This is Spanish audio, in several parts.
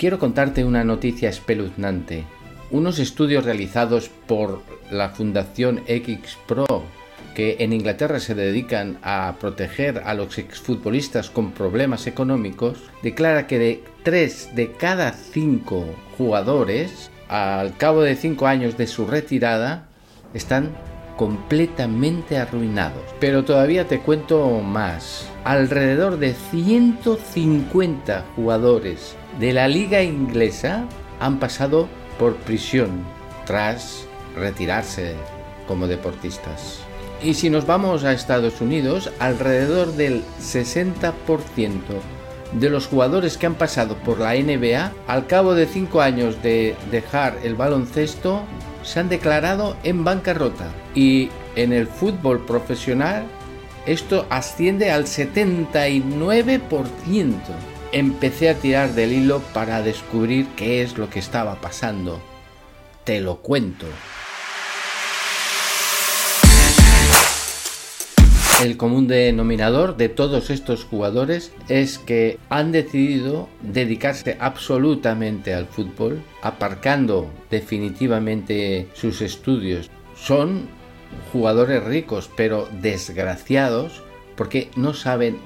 Quiero contarte una noticia espeluznante. Unos estudios realizados por la Fundación X Pro, que en Inglaterra se dedican a proteger a los exfutbolistas con problemas económicos, declara que de 3 de cada 5 jugadores, al cabo de 5 años de su retirada, están completamente arruinados. Pero todavía te cuento más. Alrededor de 150 jugadores de la liga inglesa han pasado por prisión tras retirarse como deportistas. Y si nos vamos a Estados Unidos, alrededor del 60% de los jugadores que han pasado por la NBA, al cabo de 5 años de dejar el baloncesto, se han declarado en bancarrota. Y en el fútbol profesional, esto asciende al 79% empecé a tirar del hilo para descubrir qué es lo que estaba pasando. Te lo cuento. El común denominador de todos estos jugadores es que han decidido dedicarse absolutamente al fútbol, aparcando definitivamente sus estudios. Son jugadores ricos, pero desgraciados porque no saben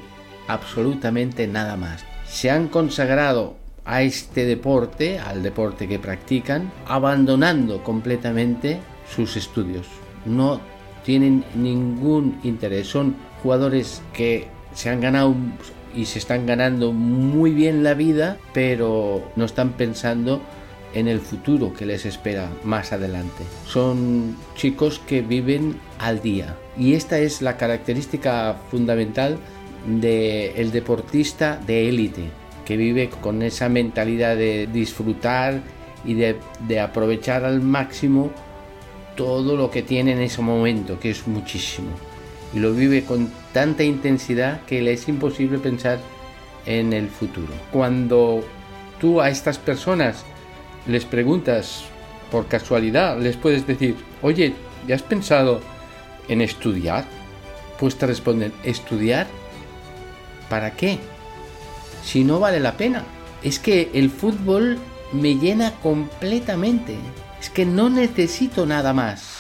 absolutamente nada más se han consagrado a este deporte, al deporte que practican, abandonando completamente sus estudios. No tienen ningún interés. Son jugadores que se han ganado y se están ganando muy bien la vida, pero no están pensando en el futuro que les espera más adelante. Son chicos que viven al día. Y esta es la característica fundamental del deportista de élite, que vive con esa mentalidad de disfrutar y de, de aprovechar al máximo todo lo que tiene en ese momento, que es muchísimo. Y lo vive con tanta intensidad que le es imposible pensar en el futuro. Cuando tú a estas personas les preguntas por casualidad, les puedes decir, oye, ¿ya has pensado en estudiar? Pues te responden, ¿estudiar? ¿Para qué? Si no vale la pena. Es que el fútbol me llena completamente. Es que no necesito nada más.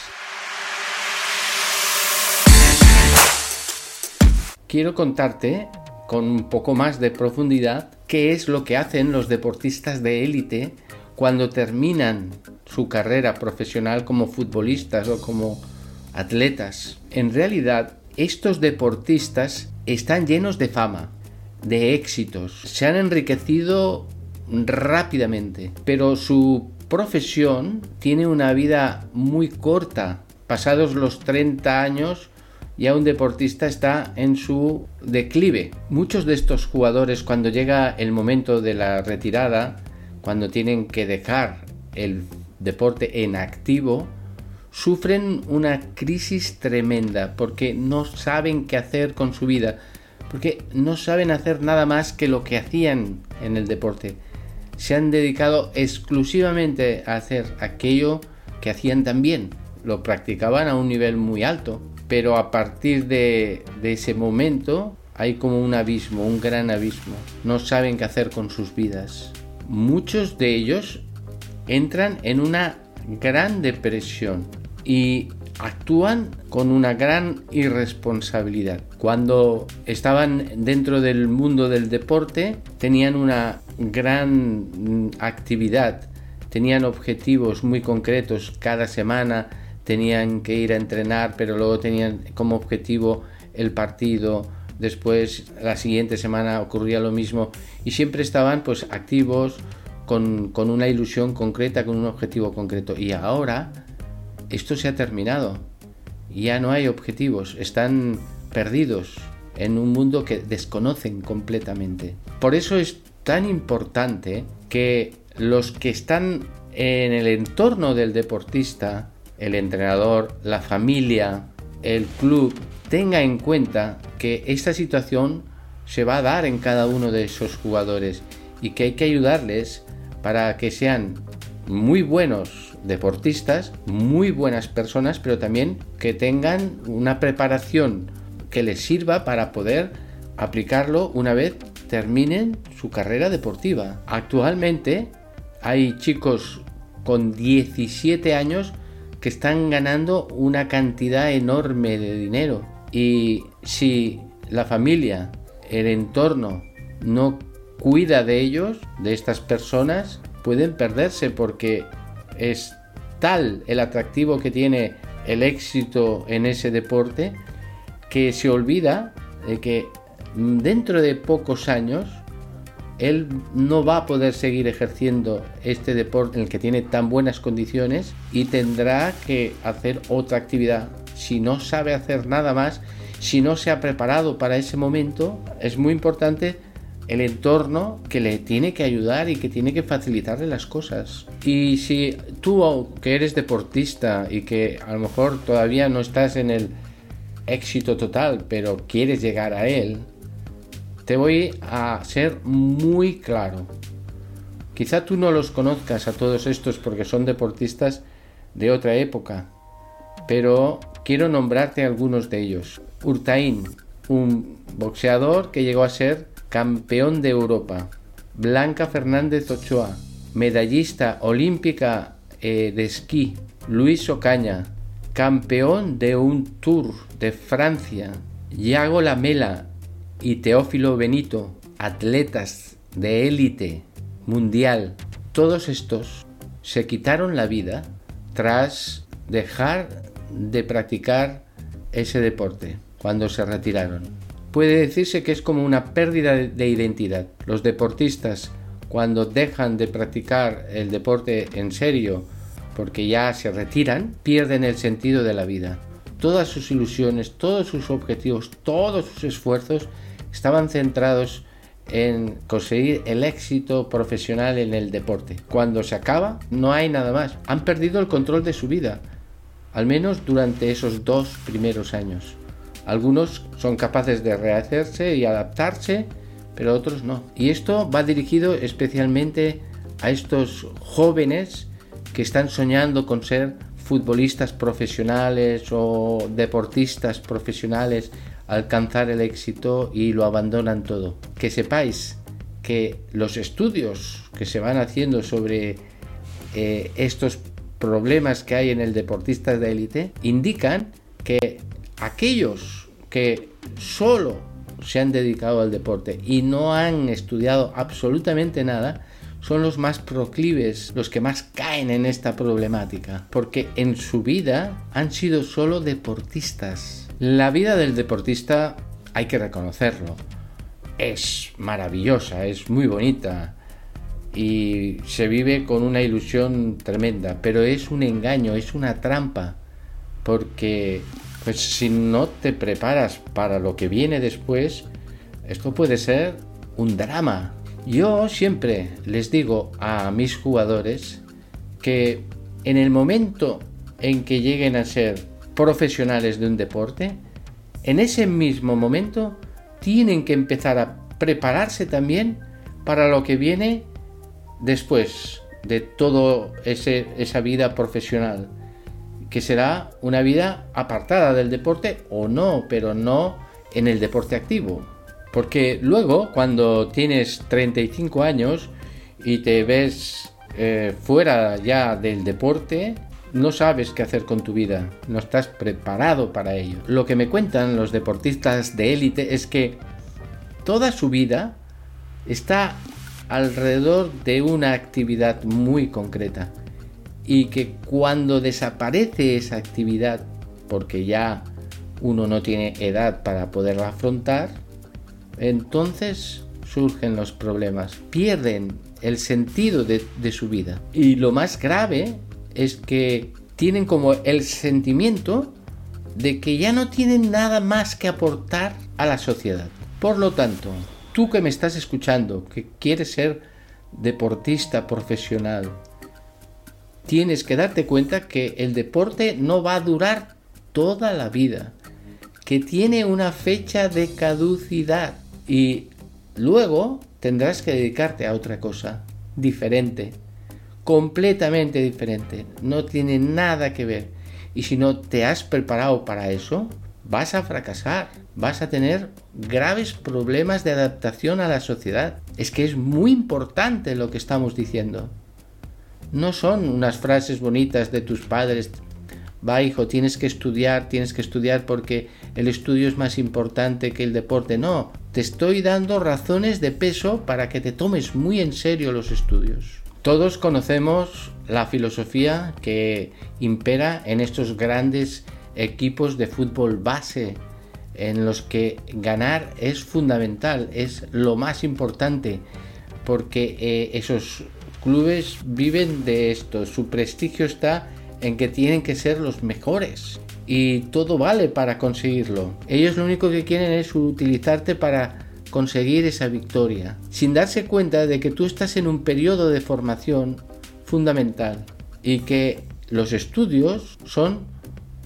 Quiero contarte con un poco más de profundidad qué es lo que hacen los deportistas de élite cuando terminan su carrera profesional como futbolistas o como atletas. En realidad, estos deportistas están llenos de fama, de éxitos, se han enriquecido rápidamente, pero su profesión tiene una vida muy corta. Pasados los 30 años, ya un deportista está en su declive. Muchos de estos jugadores cuando llega el momento de la retirada, cuando tienen que dejar el deporte en activo, sufren una crisis tremenda porque no saben qué hacer con su vida, porque no saben hacer nada más que lo que hacían en el deporte. Se han dedicado exclusivamente a hacer aquello que hacían también. Lo practicaban a un nivel muy alto, pero a partir de, de ese momento hay como un abismo, un gran abismo. No saben qué hacer con sus vidas. Muchos de ellos entran en una gran depresión y actúan con una gran irresponsabilidad. Cuando estaban dentro del mundo del deporte tenían una gran actividad, tenían objetivos muy concretos. Cada semana, tenían que ir a entrenar, pero luego tenían como objetivo el partido, después la siguiente semana ocurría lo mismo. Y siempre estaban pues activos con, con una ilusión concreta, con un objetivo concreto. Y ahora esto se ha terminado. Ya no hay objetivos, están perdidos en un mundo que desconocen completamente. Por eso es tan importante que los que están en el entorno del deportista, el entrenador, la familia, el club, tenga en cuenta que esta situación se va a dar en cada uno de esos jugadores y que hay que ayudarles para que sean muy buenos deportistas, muy buenas personas, pero también que tengan una preparación que les sirva para poder aplicarlo una vez terminen su carrera deportiva. Actualmente hay chicos con 17 años que están ganando una cantidad enorme de dinero. Y si la familia, el entorno, no cuida de ellos, de estas personas, pueden perderse porque es tal el atractivo que tiene el éxito en ese deporte que se olvida de que dentro de pocos años él no va a poder seguir ejerciendo este deporte en el que tiene tan buenas condiciones y tendrá que hacer otra actividad. Si no sabe hacer nada más, si no se ha preparado para ese momento, es muy importante el entorno que le tiene que ayudar y que tiene que facilitarle las cosas. Y si tú que eres deportista y que a lo mejor todavía no estás en el éxito total, pero quieres llegar a él, te voy a ser muy claro. Quizá tú no los conozcas a todos estos porque son deportistas de otra época, pero quiero nombrarte algunos de ellos. Urtain, un boxeador que llegó a ser campeón de Europa. Blanca Fernández Ochoa, medallista olímpica eh, de esquí. Luis Ocaña, campeón de un Tour de Francia. Yago Lamela, y Teófilo Benito, atletas de élite mundial, todos estos se quitaron la vida tras dejar de practicar ese deporte cuando se retiraron. Puede decirse que es como una pérdida de identidad. Los deportistas cuando dejan de practicar el deporte en serio porque ya se retiran, pierden el sentido de la vida. Todas sus ilusiones, todos sus objetivos, todos sus esfuerzos estaban centrados en conseguir el éxito profesional en el deporte. Cuando se acaba, no hay nada más. Han perdido el control de su vida, al menos durante esos dos primeros años. Algunos son capaces de rehacerse y adaptarse, pero otros no. Y esto va dirigido especialmente a estos jóvenes que están soñando con ser futbolistas profesionales o deportistas profesionales alcanzar el éxito y lo abandonan todo. Que sepáis que los estudios que se van haciendo sobre eh, estos problemas que hay en el deportista de élite indican que aquellos que solo se han dedicado al deporte y no han estudiado absolutamente nada son los más proclives, los que más caen en esta problemática, porque en su vida han sido solo deportistas. La vida del deportista, hay que reconocerlo, es maravillosa, es muy bonita y se vive con una ilusión tremenda, pero es un engaño, es una trampa, porque pues si no te preparas para lo que viene después, esto puede ser un drama. Yo siempre les digo a mis jugadores que en el momento en que lleguen a ser profesionales de un deporte, en ese mismo momento tienen que empezar a prepararse también para lo que viene después de toda esa vida profesional, que será una vida apartada del deporte o no, pero no en el deporte activo. Porque luego, cuando tienes 35 años y te ves eh, fuera ya del deporte, no sabes qué hacer con tu vida, no estás preparado para ello. Lo que me cuentan los deportistas de élite es que toda su vida está alrededor de una actividad muy concreta y que cuando desaparece esa actividad porque ya uno no tiene edad para poderla afrontar, entonces surgen los problemas, pierden el sentido de, su vida. Y lo más grave es que tienen como el sentimiento de que ya no tienen nada más que aportar a la sociedad. Por lo tanto, tú que me estás escuchando, que quieres ser deportista profesional, tienes que darte cuenta que el deporte no va a durar toda la vida, que tiene una fecha de caducidad y luego tendrás que dedicarte a otra cosa diferente completamente diferente, no tiene nada que ver. Y si no te has preparado para eso, vas a fracasar, vas a tener graves problemas de adaptación a la sociedad. Es que es muy importante lo que estamos diciendo. No son unas frases bonitas de tus padres. Va, hijo, tienes que estudiar, tienes que estudiar porque el estudio es más importante que el deporte. No, te estoy dando razones de peso para que te tomes muy en serio los estudios. Todos conocemos la filosofía que impera en estos grandes equipos de fútbol base en los que ganar es fundamental, es lo más importante, porque eh, esos clubes viven de esto, su prestigio está en que tienen que ser los mejores y todo vale para conseguirlo. Ellos lo único que quieren es utilizarte para conseguir esa victoria, sin darse cuenta de que tú estás en un periodo de formación fundamental y que los estudios son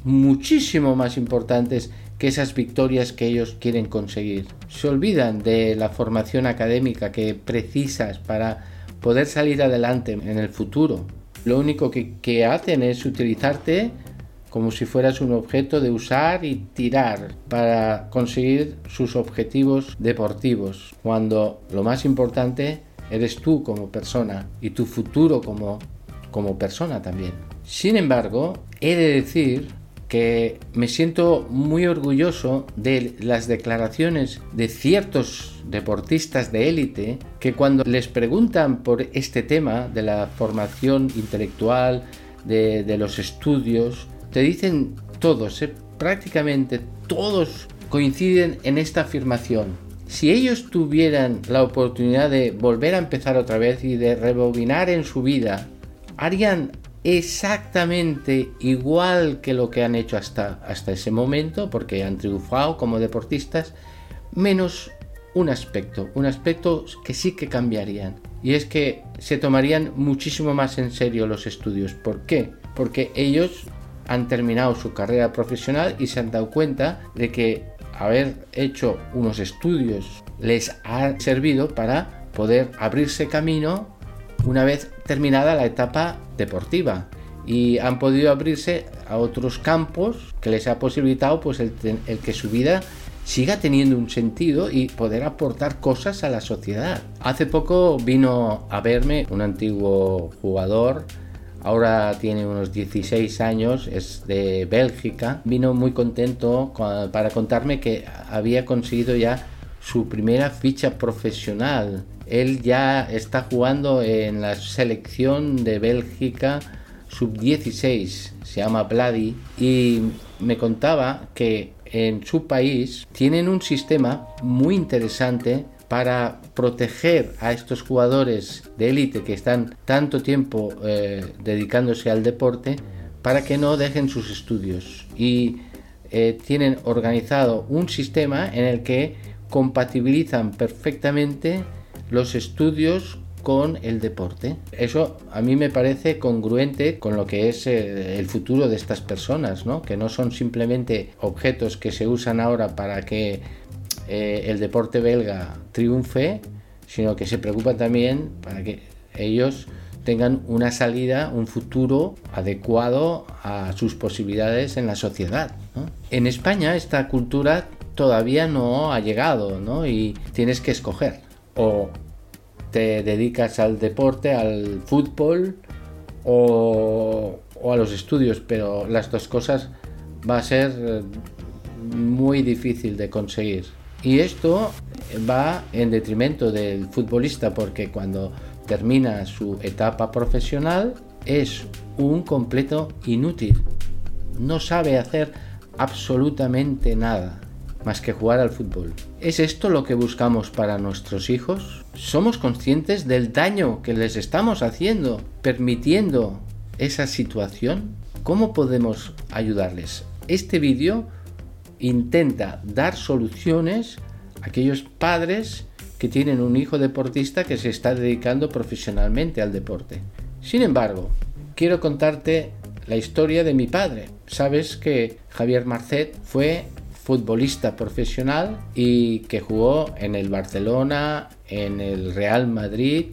muchísimo más importantes que esas victorias que ellos quieren conseguir. Se olvidan de la formación académica que precisas para poder salir adelante en el futuro. Lo único que, hacen es utilizarte como si fueras un objeto de usar y tirar para conseguir sus objetivos deportivos, cuando lo más importante eres tú como persona y tu futuro como, como persona también. Sin embargo, he de decir que me siento muy orgulloso de las declaraciones de ciertos deportistas de élite que cuando les preguntan por este tema de la formación intelectual, de, los estudios, te dicen todos, eh, prácticamente todos coinciden en esta afirmación. Si ellos tuvieran la oportunidad de volver a empezar otra vez y de rebobinar en su vida, harían exactamente igual que lo que han hecho hasta, hasta ese momento, porque han triunfado como deportistas, menos un aspecto, un aspecto que sí que cambiarían. Y es que se tomarían muchísimo más en serio los estudios. ¿Por qué? Porque ellos han terminado su carrera profesional y se han dado cuenta de que haber hecho unos estudios les ha servido para poder abrirse camino una vez terminada la etapa deportiva. Y han podido abrirse a otros campos que les ha posibilitado pues el, que su vida siga teniendo un sentido y poder aportar cosas a la sociedad. Hace poco vino a verme un antiguo jugador, ahora tiene unos 16 años, es de Bélgica, vino muy contento para contarme que había conseguido ya su primera ficha profesional él ya está jugando en la selección de Bélgica sub-16, se llama Vladi, y me contaba que en su país tienen un sistema muy interesante para proteger a estos jugadores de élite que están tanto tiempo eh, dedicándose al deporte para que no dejen sus estudios. Y eh, tienen organizado un sistema en el que compatibilizan perfectamente los estudios con el deporte. Eso a mí me parece congruente con lo que es eh, el futuro de estas personas, ¿no? que no son simplemente objetos que se usan ahora para que eh, el deporte belga triunfe, sino que se preocupan también para que ellos tengan una salida, un futuro adecuado a sus posibilidades en la sociedad. En España esta cultura todavía no ha llegado ¿no? y tienes que escoger o te dedicas al deporte, al fútbol o, a los estudios, pero las dos cosas va a ser eh, muy difícil de conseguir. Y esto va en detrimento del futbolista porque cuando termina su etapa profesional es un completo inútil. No sabe hacer absolutamente nada más que jugar al fútbol. ¿Es esto lo que buscamos para nuestros hijos? ¿Somos conscientes del daño que les estamos haciendo permitiendo esa situación? ¿Cómo podemos ayudarles? Este vídeo intenta dar soluciones a aquellos padres que tienen un hijo deportista que se está dedicando profesionalmente al deporte. Sin embargo, quiero contarte la historia de mi padre. Sabes que Javier Marcet fue futbolista profesional y que jugó en el Barcelona, en el Real Madrid,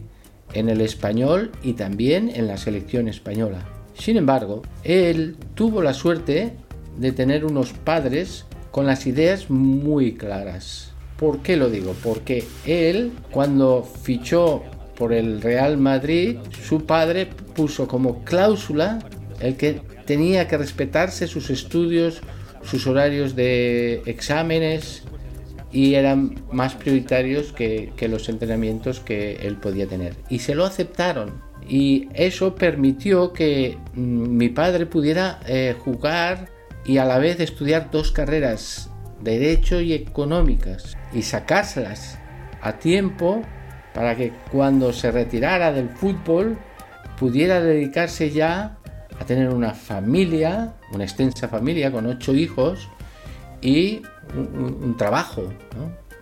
en el español y también en la selección española. Sin embargo, él tuvo la suerte de tener unos padres con las ideas muy claras. ¿Por qué lo digo? Porque él, cuando fichó por el Real Madrid, su padre puso como cláusula el que tenía que respetarse sus estudios, sus horarios de exámenes y eran más prioritarios que, los entrenamientos que él podía tener. Y se lo aceptaron. Y eso permitió que mm, mi padre pudiera eh, jugar y a la vez estudiar dos carreras, derecho y económicas, y sacárselas a tiempo para que cuando se retirara del fútbol pudiera dedicarse ya a tener una familia, una extensa familia con ocho hijos y un, trabajo.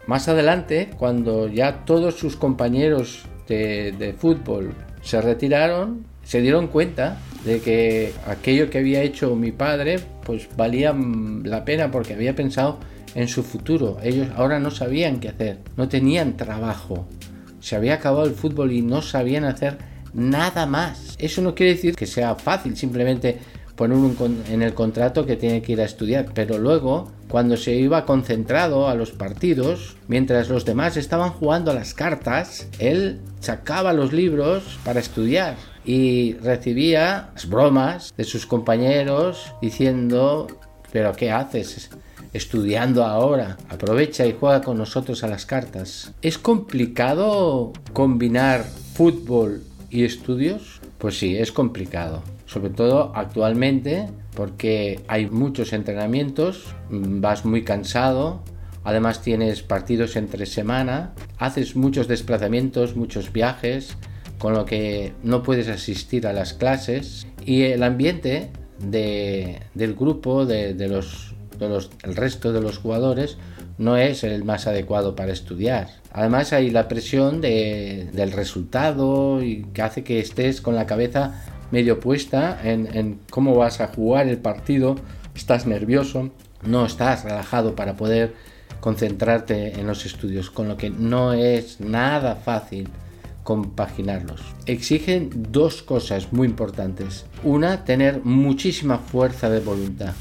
Más adelante, cuando ya todos sus compañeros de, fútbol se retiraron, se dieron cuenta de que aquello que había hecho mi padre pues valía la pena porque había pensado en su futuro. Ellos ahora no sabían qué hacer, no tenían trabajo. Se había acabado el fútbol y no sabían hacer nada más. Eso no quiere decir que sea fácil simplemente poner un, en el contrato que tiene que ir a estudiar, pero luego cuando se iba concentrado a los partidos, mientras los demás estaban jugando a las cartas, él sacaba los libros para estudiar y recibía las bromas de sus compañeros diciendo, pero ¿qué haces? estudiando ahora. Aprovecha y juega con nosotros a las cartas. ¿Es complicado combinar fútbol y estudios? Pues sí, es complicado. Sobre todo actualmente porque hay muchos entrenamientos, mm, vas muy cansado, además tienes partidos entre semana, haces muchos desplazamientos, muchos viajes, con lo que no puedes asistir a las clases y el ambiente del grupo, de, el resto de los jugadores, no es el más adecuado para estudiar. Además hay la presión del resultado y que hace que estés con la cabeza medio puesta en, cómo vas a jugar el partido, estás nervioso, no estás relajado para poder concentrarte en los estudios, con lo que no es nada fácil compaginarlos. Exigen dos cosas muy importantes. Una, tener muchísima fuerza de voluntad.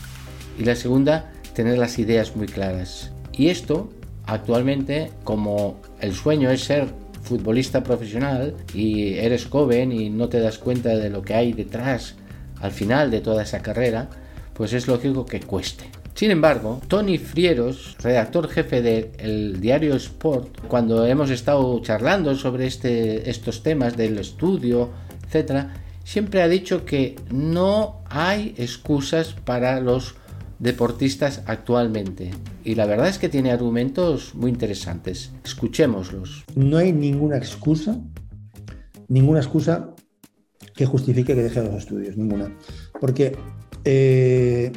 Y la segunda, tener las ideas muy claras. Y esto, actualmente, como el sueño es ser futbolista profesional y eres joven y no te das cuenta de lo que hay detrás al final de toda esa carrera, pues es lógico que cueste. Sin embargo, Tony Frieros, redactor jefe del diario Sport, cuando hemos estado charlando sobre este, estos temas del estudio, etc., siempre ha dicho que no hay excusas para los deportistas actualmente. Y la verdad es que tiene argumentos muy interesantes. Escuchémoslos. No hay ninguna excusa, ninguna excusa que justifique que deje los estudios, ninguna. Porque eh,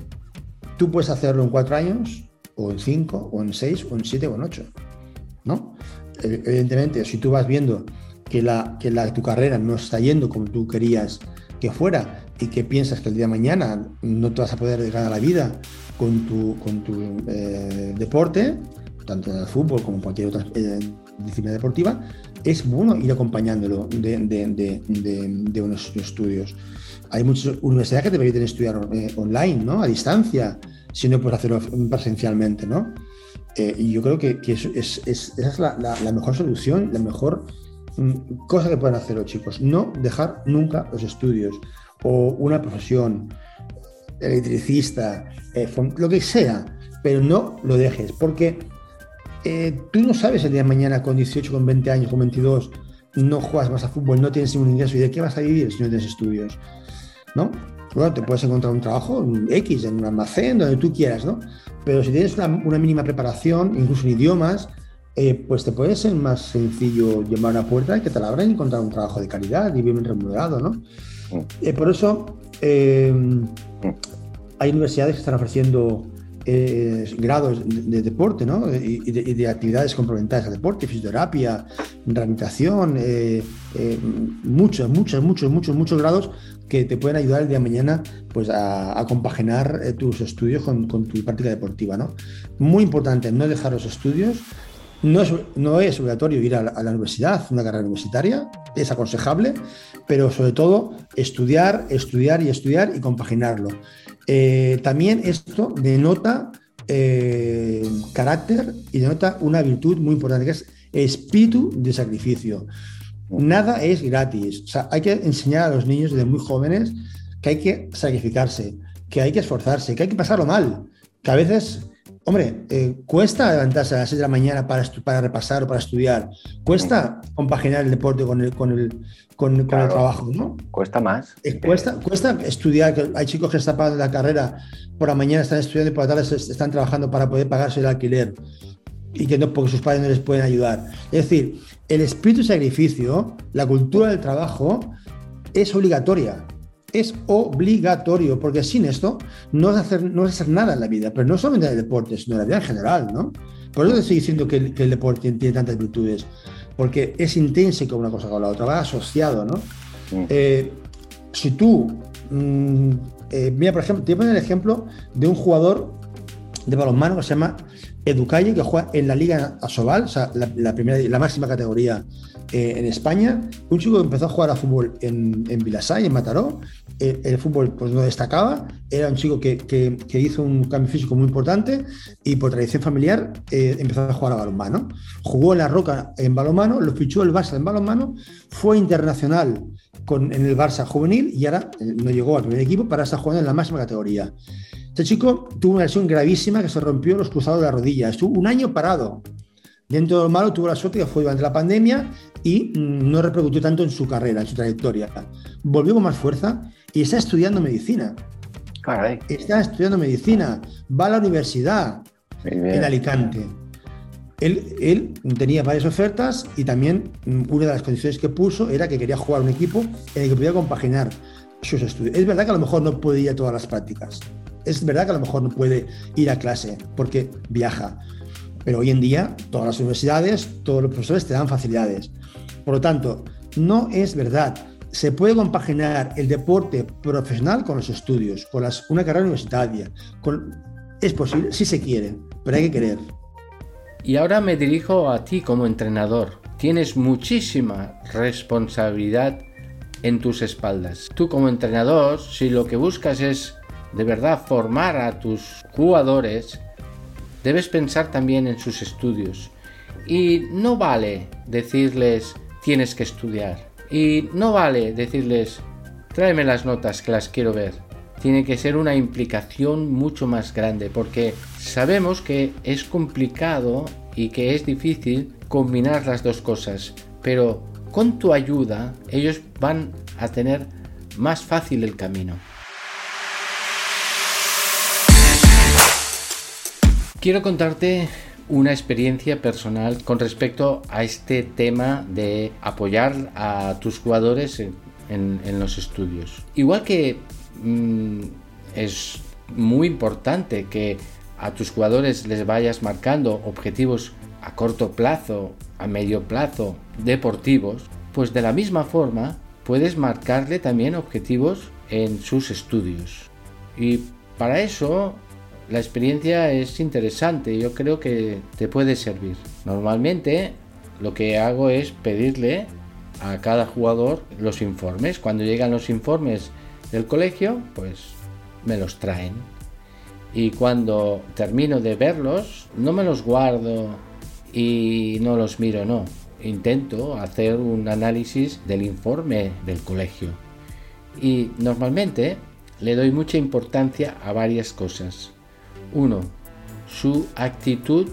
tú puedes hacerlo en cuatro años, o en cinco, o en seis, o en siete, o en ocho. ¿No? Evidentemente, si tú vas viendo que, la, que la, tu carrera no está yendo como tú querías que fuera y que piensas que el día de mañana no te vas a poder a la vida con tu, con tu eh, deporte, tanto en el fútbol como en cualquier otra eh, disciplina deportiva, es bueno ir acompañándolo de, de, de, unos estudios. Hay muchas universidades que te permiten estudiar eh, online, ¿no? A distancia, si no puedes hacerlo presencialmente, ¿no? y yo creo que, que es, es, esa es la, la, mejor solución, la mejor mm, cosa que pueden hacer los chicos. No dejar nunca los estudios o una profesión, electricista, eh, lo que sea, pero no lo dejes, porque eh, tú no sabes el día de mañana con 18, con 20 años, con 22, no juegas más a fútbol, no tienes ningún ingreso, ¿y de qué vas a vivir si no tienes estudios? ¿No? Bueno, te puedes encontrar un trabajo en X, en un almacén, donde tú quieras, ¿no? Pero si tienes una, mínima preparación, incluso en idiomas, eh, pues te puede ser más sencillo llamar a una puerta y que te la abran y encontrar un trabajo de calidad y bien remunerado, ¿no? Eh, por eso eh, hay universidades que están ofreciendo eh, grados de, deporte ¿no? y, de, actividades complementarias al deporte, fisioterapia, rehabilitación, muchos, muchos, muchos, muchos, muchos grados que te pueden ayudar el día de mañana pues, a, compaginar tus estudios con, tu práctica deportiva. ¿no? Muy importante no dejar los estudios, no es, no es obligatorio ir a la, universidad, una carrera universitaria, es aconsejable, pero sobre todo estudiar, estudiar y estudiar y compaginarlo. Eh, también esto denota eh, carácter y denota una virtud muy importante, que es espíritu de sacrificio. Nada es gratis. Hay que enseñar a los niños desde muy jóvenes que hay que sacrificarse, que hay que esforzarse, que hay que pasarlo mal, que a veces Hombre, eh, cuesta levantarse a las 6 de la mañana para, para repasar o para estudiar. Cuesta compaginar el deporte con el, con el, con, el trabajo, ¿no? Cuesta más. Eh, cuesta, cuesta estudiar. Que hay chicos que están pagando la carrera, por la mañana están estudiando y por la tarde están trabajando para poder pagarse el alquiler. Y que no, porque sus padres no les pueden ayudar. Es decir, el espíritu de sacrificio, la cultura del trabajo, es obligatoria es obligatorio, porque sin esto no es hacer, no hacer nada en la vida, pero no solamente en el deporte, sino en la vida en general, ¿no? Por eso te estoy diciendo que el, deporte tiene, tantas virtudes, porque es intrínseco una cosa con la otra, va asociado, ¿no? Eh, si tú, mm, eh, mira, por ejemplo, te voy a poner el ejemplo de un jugador de balonmano que se llama Educalle, que juega en la Liga Asobal, o sea, la, primera, la máxima categoría eh, en España. Un chico que empezó a jugar a fútbol en, en Vilasay, en Mataró. Eh, el fútbol pues, no destacaba. Era un chico que, que, hizo un cambio físico muy importante y por tradición familiar eh, empezó a jugar a balonmano. Jugó en la Roca en balonmano, lo fichó el Barça en balonmano, fue internacional con, en el Barça juvenil y ahora no llegó al primer equipo para estar jugando en la máxima categoría. Este chico tuvo una lesión gravísima que se rompió los cruzados de la rodilla. Estuvo un año parado. Dentro de lo malo tuvo la suerte que fue durante la pandemia y mm, no repercutió tanto en su carrera, en su trayectoria. Volvió con más fuerza y está estudiando medicina. Está estudiando medicina, va a la universidad en Alicante. Él, él, tenía varias ofertas y también mm, una de las condiciones que puso era que quería jugar un equipo en el que pudiera compaginar sus estudios. Es verdad que a lo mejor no puede ir a todas las prácticas, es verdad que a lo mejor no puede ir a clase porque viaja, pero hoy en día todas las universidades, todos los profesores te dan facilidades. Por lo tanto, no es verdad. Se puede compaginar el deporte profesional con los estudios, con una carrera universitaria. Es posible, si se quiere, pero hay que querer. Y ahora me dirijo a ti como entrenador. Tienes muchísima responsabilidad en tus espaldas. Tú como entrenador, si lo que buscas es de verdad formar a tus jugadores, debes pensar también en sus estudios. Y no vale decirles tienes que estudiar. Y no vale decirles tráeme las notas que las quiero ver. Tiene que ser una implicación mucho más grande porque sabemos que es complicado y que es difícil combinar las dos cosas. Pero con tu ayuda ellos van a tener más fácil el camino. Quiero contarte una experiencia personal con respecto a este tema de apoyar a tus jugadores en, los estudios. Igual que mm, es muy importante que a tus jugadores les vayas marcando objetivos a corto plazo, a medio plazo, deportivos, pues de la misma forma puedes marcarle también objetivos en sus estudios. Y para eso la experiencia es interesante, yo creo que te puede servir. Normalmente lo que hago es pedirle a cada jugador los informes. Cuando llegan los informes del colegio, pues me los traen. Y cuando termino de verlos, no me los guardo y no los miro, no. Intento hacer un análisis del informe del colegio. Y normalmente le doy mucha importancia a varias cosas. Uno, su actitud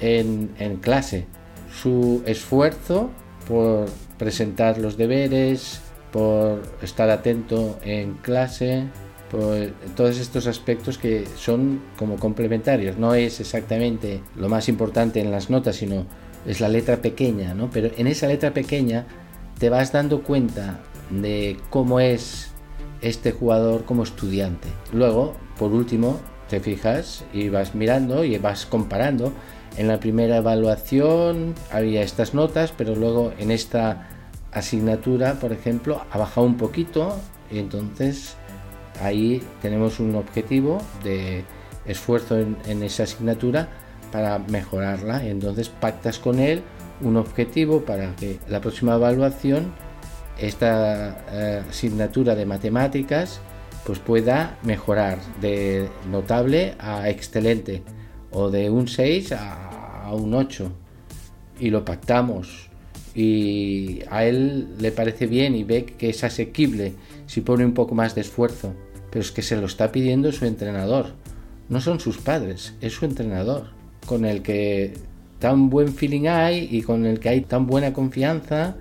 en, clase, su esfuerzo por presentar los deberes, por estar atento en clase, por todos estos aspectos que son como complementarios. No es exactamente lo más importante en las notas, sino es la letra pequeña, ¿no? Pero en esa letra pequeña te vas dando cuenta de cómo es este jugador como estudiante. Luego, por último, te fijas y vas mirando y vas comparando. En la primera evaluación había estas notas, pero luego en esta asignatura, por ejemplo, ha bajado un poquito y entonces ahí tenemos un objetivo de esfuerzo en, esa asignatura para mejorarla. Entonces pactas con él un objetivo para que la próxima evaluación, esta eh, asignatura de matemáticas, pues pueda mejorar de notable a excelente o de un 6 a, un 8 y lo pactamos. Y a él le parece bien y ve que es asequible si pone un poco más de esfuerzo, pero es que se lo está pidiendo su entrenador, no son sus padres, es su entrenador, con el que tan buen feeling hay y con el que hay tan buena confianza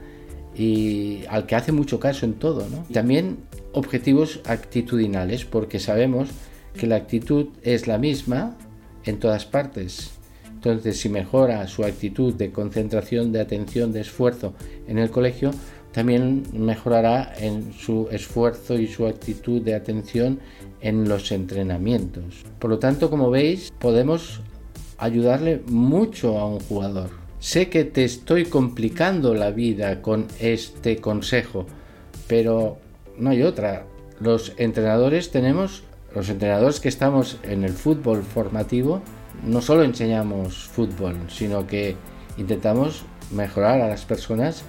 y al que hace mucho caso en todo. También objetivos actitudinales, porque sabemos que la actitud es la misma en todas partes. Entonces, si mejora su actitud de concentración, de atención, de esfuerzo en el colegio, también mejorará en su esfuerzo y su actitud de atención en los entrenamientos. Por lo tanto, como veis, podemos ayudarle mucho a un jugador. Sé que te estoy complicando la vida con este consejo, pero no hay otra. Los entrenadores tenemos, los entrenadores que estamos en el fútbol formativo, no solo enseñamos fútbol, sino que intentamos mejorar a las personas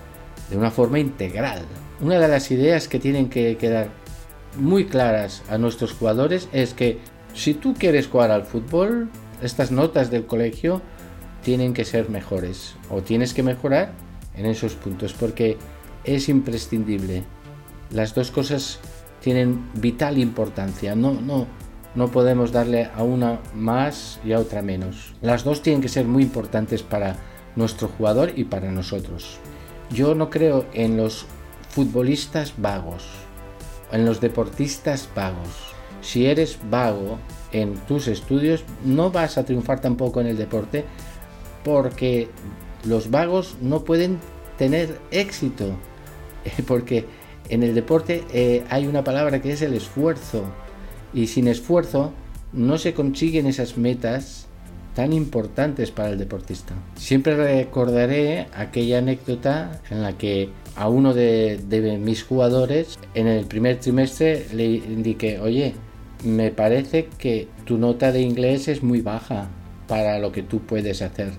de una forma integral. Una de las ideas que tienen que quedar muy claras a nuestros jugadores es que si tú quieres jugar al fútbol, estas notas del colegio tienen que ser mejores o tienes que mejorar en esos puntos porque es imprescindible. Las dos cosas tienen vital importancia. No, no, no podemos darle a una más y a otra menos. Las dos tienen que ser muy importantes para nuestro jugador y para nosotros. Yo no creo en los futbolistas vagos, en los deportistas vagos. Si eres vago en tus estudios, no vas a triunfar tampoco en el deporte porque los vagos no pueden tener éxito. Porque en el deporte eh, hay una palabra que es el esfuerzo. Y sin esfuerzo no se consiguen esas metas tan importantes para el deportista. Siempre recordaré aquella anécdota en la que a uno de, de mis jugadores en el primer trimestre le indiqué, oye, me parece que tu nota de inglés es muy baja para lo que tú puedes hacer.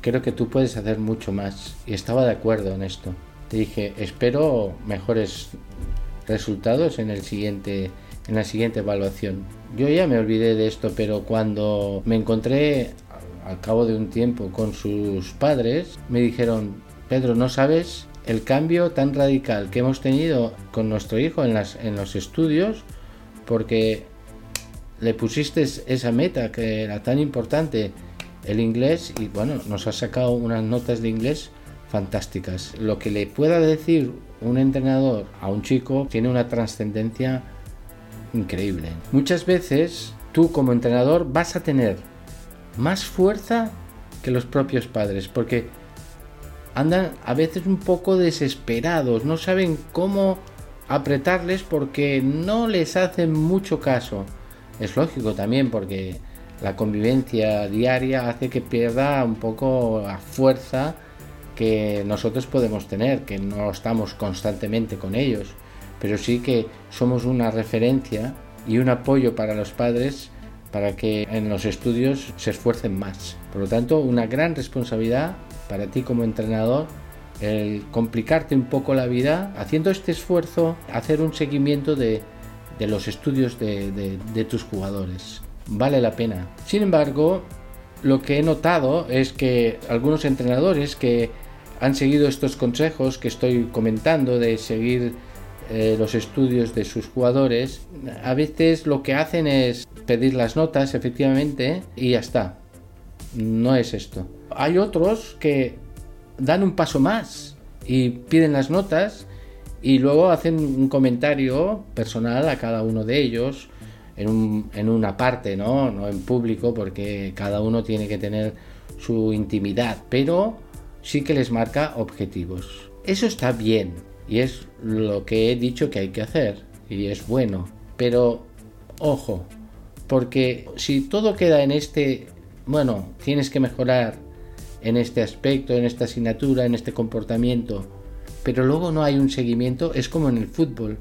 Creo que tú puedes hacer mucho más. Y estaba de acuerdo en esto. Dije, espero mejores resultados en el siguiente en la siguiente evaluación. Yo ya me olvidé de esto, pero cuando me encontré al cabo de un tiempo con sus padres, me dijeron, Pedro, ¿no sabes el cambio tan radical que hemos tenido con nuestro hijo en, las, en los estudios? Porque le pusiste esa meta que era tan importante, el inglés, y bueno, nos ha sacado unas notas de inglés fantásticas. Lo que le pueda decir un entrenador a un chico tiene una trascendencia increíble. Muchas veces tú como entrenador vas a tener más fuerza que los propios padres, porque andan a veces un poco desesperados, no saben cómo apretarles porque no les hacen mucho caso. Es lógico también porque la convivencia diaria hace que pierda un poco la fuerza que nosotros podemos tener, que no estamos constantemente con ellos, pero sí que somos una referencia y un apoyo para los padres para que en los estudios se esfuercen más. Por lo tanto, una gran responsabilidad para ti como entrenador el complicarte un poco la vida haciendo este esfuerzo, hacer un seguimiento de de los estudios de, tus jugadores. Vale la pena. Sin embargo, lo que he notado es que algunos entrenadores que han seguido estos consejos que estoy comentando de seguir eh, los estudios de sus jugadores, a veces lo que hacen es pedir las notas, efectivamente, y ya está. No es esto. Hay otros que dan un paso más y piden las notas y luego hacen un comentario personal a cada uno de ellos en, una parte, ¿no? no en público, porque cada uno tiene que tener su intimidad, pero sí que les marca objetivos. Eso está bien y es lo que he dicho que hay que hacer y es bueno, pero ojo, porque si todo queda en este, bueno, tienes que mejorar en este aspecto, en esta asignatura, en este comportamiento, pero luego no hay un seguimiento, es como en el fútbol.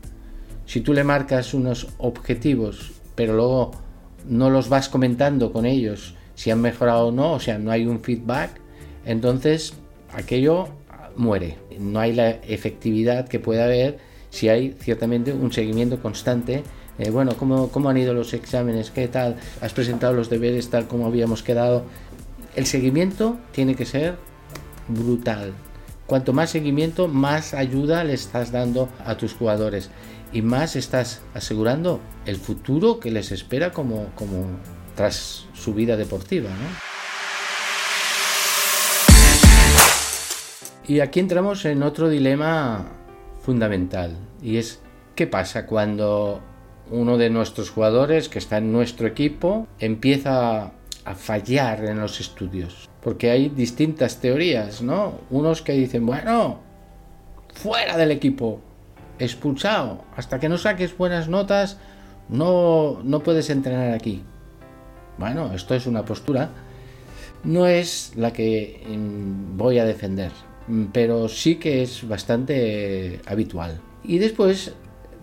Si tú le marcas unos objetivos, pero luego no los vas comentando con ellos si han mejorado o no, o sea, no hay un feedback, entonces aquello muere. No hay la efectividad que puede haber si hay ciertamente un seguimiento constante. Eh, bueno, ¿cómo, ¿cómo han ido los exámenes? ¿Qué tal? ¿Has presentado los deberes tal como habíamos quedado? El seguimiento tiene que ser brutal. Cuanto más seguimiento, más ayuda le estás dando a tus jugadores y más estás asegurando el futuro que les espera como, como tras su vida deportiva. Y aquí entramos en otro dilema fundamental y es qué pasa cuando uno de nuestros jugadores que está en nuestro equipo empieza a fallar en los estudios. Porque hay distintas teorías, ¿no? Unos que dicen, bueno, fuera del equipo, expulsado, hasta que no saques buenas notas, no, no puedes entrenar aquí. Bueno, esto es una postura, no es la que mm, voy a defender, pero sí que es bastante habitual. Y después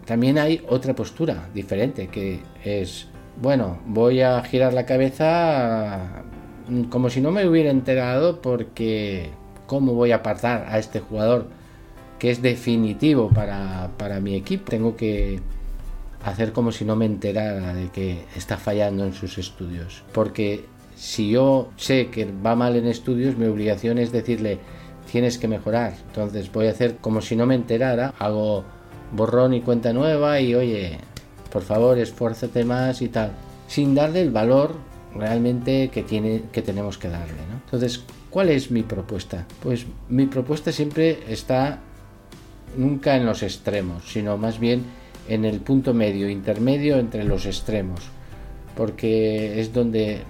también hay otra postura diferente, que es, bueno, voy a girar la cabeza mm, como si no me hubiera enterado porque ¿cómo voy a apartar a este jugador que es definitivo para, para mi equipo? Tengo que hacer como si no me enterara de que está fallando en sus estudios. Porque si yo sé que va mal en estudios, mi obligación es decirle, tienes que mejorar. Entonces voy a hacer como si no me enterara, hago borrón y cuenta nueva y oye, por favor, esfuérzate más y tal, sin darle el valor realmente que tiene que tenemos que darle, Entonces, ¿cuál es mi propuesta? Pues mi propuesta siempre está nunca en los extremos, sino más bien en el punto medio, intermedio entre los extremos, porque es donde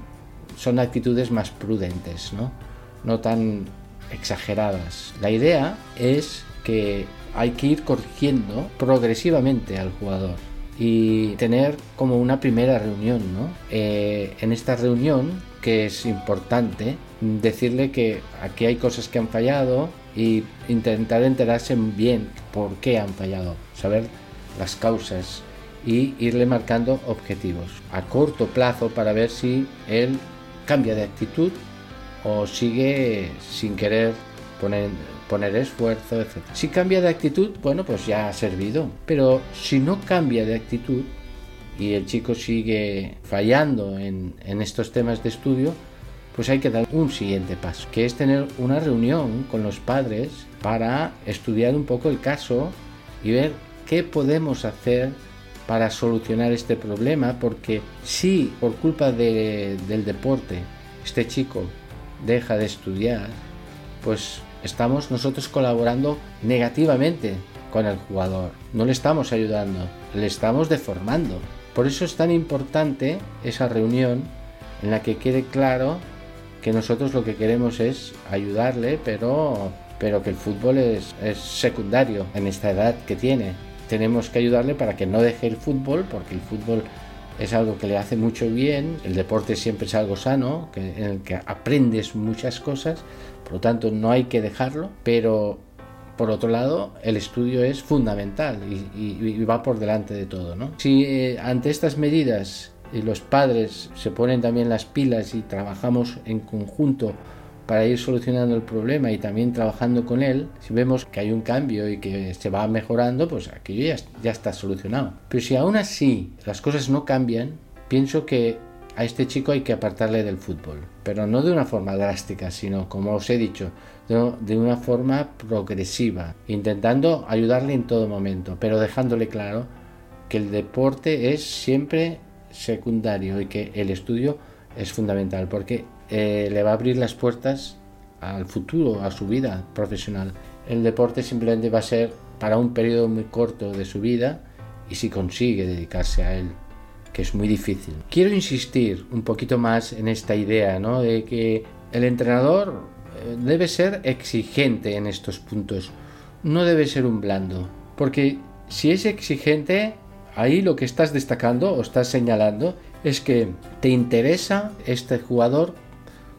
son actitudes más prudentes, ¿no? no tan exageradas. La idea es que hay que ir corrigiendo progresivamente al jugador y tener como una primera reunión, ¿no? Eh, en esta reunión, que es importante, decirle que aquí hay cosas que han fallado y intentar enterarse bien por qué han fallado, saber las causas y irle marcando objetivos a corto plazo para ver si él cambia de actitud o sigue sin querer poner, poner esfuerzo, etc. Si cambia de actitud, bueno, pues ya ha servido. Pero si no cambia de actitud y el chico sigue fallando en, en estos temas de estudio, pues hay que dar un siguiente paso, que es tener una reunión con los padres para estudiar un poco el caso y ver qué podemos hacer para solucionar este problema, porque si por culpa del deporte este chico deja de estudiar, pues estamos nosotros colaborando negativamente con el jugador. No le estamos ayudando, le estamos deformando. Por eso es tan importante esa reunión en la que quede claro que nosotros lo que queremos es ayudarle, pero, pero que el fútbol es, es secundario en esta edad que tiene tenemos que ayudarle para que no deje el fútbol, porque el fútbol es algo que le hace mucho bien, el deporte siempre es algo sano, que, en el que aprendes muchas cosas, por lo tanto no hay que dejarlo, pero por otro lado el estudio es fundamental y, va por delante de todo. ¿no? Si eh, ante estas medidas y los padres se ponen también las pilas y trabajamos en conjunto para ir solucionando el problema y también trabajando con él, si vemos que hay un cambio y que se va mejorando, pues aquello ya, está solucionado. Pero si aún así las cosas no cambian, pienso que a este chico hay que apartarle del fútbol, pero no de una forma drástica, sino como os he dicho, de una forma progresiva, intentando ayudarle en todo momento, pero dejándole claro que el deporte es siempre secundario y que el estudio es fundamental, porque eh, le va a abrir las puertas al futuro, a su vida profesional. El deporte simplemente va a ser para un periodo muy corto de su vida y si consigue dedicarse a él, que es muy difícil. Quiero insistir un poquito más en esta idea, ¿no? De que el entrenador eh, debe ser exigente en estos puntos, no debe ser un blando, porque si es exigente, ahí lo que estás destacando o estás señalando es que te interesa este jugador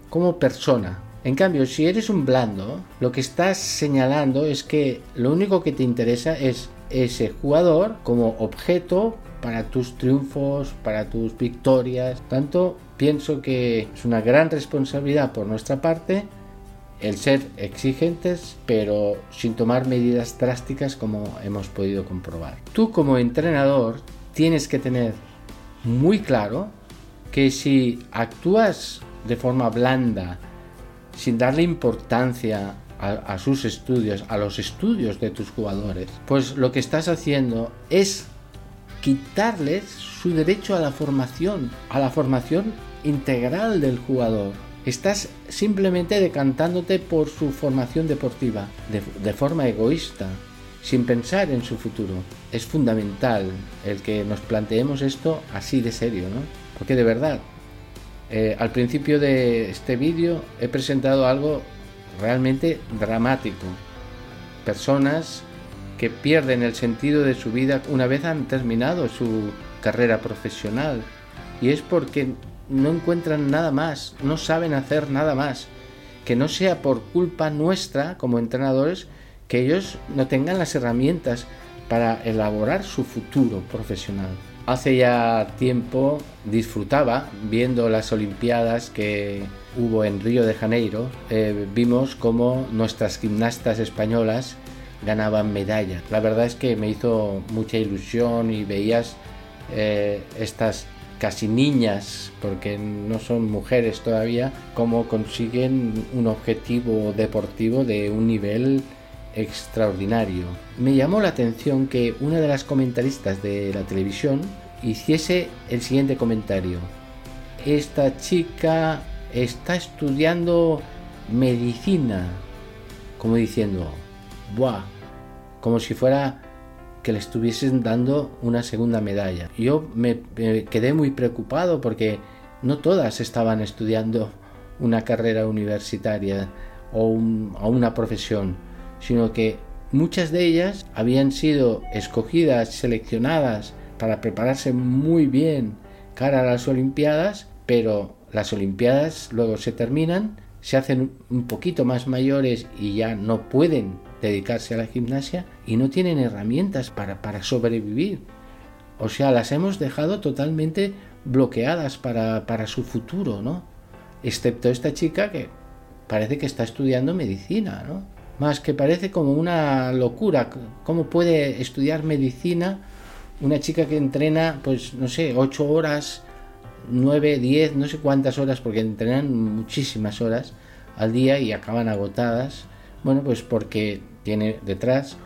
como persona. En cambio, si eres un blando, lo que estás señalando es que lo único que te interesa es ese jugador como objeto para tus triunfos, para tus victorias. Tanto pienso que es una gran responsabilidad por nuestra parte el ser exigentes, pero sin tomar medidas drásticas como hemos podido comprobar. Tú como entrenador tienes que tener muy claro que si actúas de forma blanda, sin darle importancia a, sus estudios, a los estudios de tus jugadores, pues lo que estás haciendo es quitarles su derecho a la formación, a la formación integral del jugador. Estás simplemente decantándote por su formación deportiva, de, de forma egoísta, sin pensar en su futuro. Es fundamental el que nos planteemos esto así de serio, ¿no? Porque de verdad, eh, al principio de este vídeo he presentado algo realmente dramático. Personas que pierden el sentido de su vida una vez han terminado su carrera profesional. Y es porque no encuentran nada más, no saben hacer nada más. Que no sea por culpa nuestra como entrenadores que ellos no tengan las herramientas para elaborar su futuro profesional hace ya tiempo disfrutaba viendo las Olimpiadas que hubo en Río de Janeiro. Eh, vimos cómo nuestras gimnastas españolas ganaban medallas. La verdad es que me hizo mucha ilusión y veías eh, estas casi niñas, porque no son mujeres todavía, cómo consiguen un objetivo deportivo de un nivel extraordinario. Me llamó la atención que una de las comentaristas de la televisión hiciese el siguiente comentario. Esta chica está estudiando medicina, como diciendo, ¡buah! Como si fuera que le estuviesen dando una segunda medalla. Yo me, quedé muy preocupado porque no todas estaban estudiando una carrera universitaria o una profesión sino que muchas de ellas habían sido escogidas, seleccionadas para prepararse muy bien cara a las Olimpiadas, pero las Olimpiadas luego se terminan, se hacen un poquito más mayores y ya no pueden dedicarse a la gimnasia y no tienen herramientas para, para sobrevivir. O sea, las hemos dejado totalmente bloqueadas para, para su futuro, ¿no? Excepto esta chica que parece que está estudiando medicina, ¿no? más que parece como una locura. ¿Cómo puede estudiar medicina una chica que entrena, pues no sé, 8 horas, 9, 10, no sé cuántas horas, porque entrenan muchísimas horas al día y acaban agotadas? Bueno, pues porque tiene detrás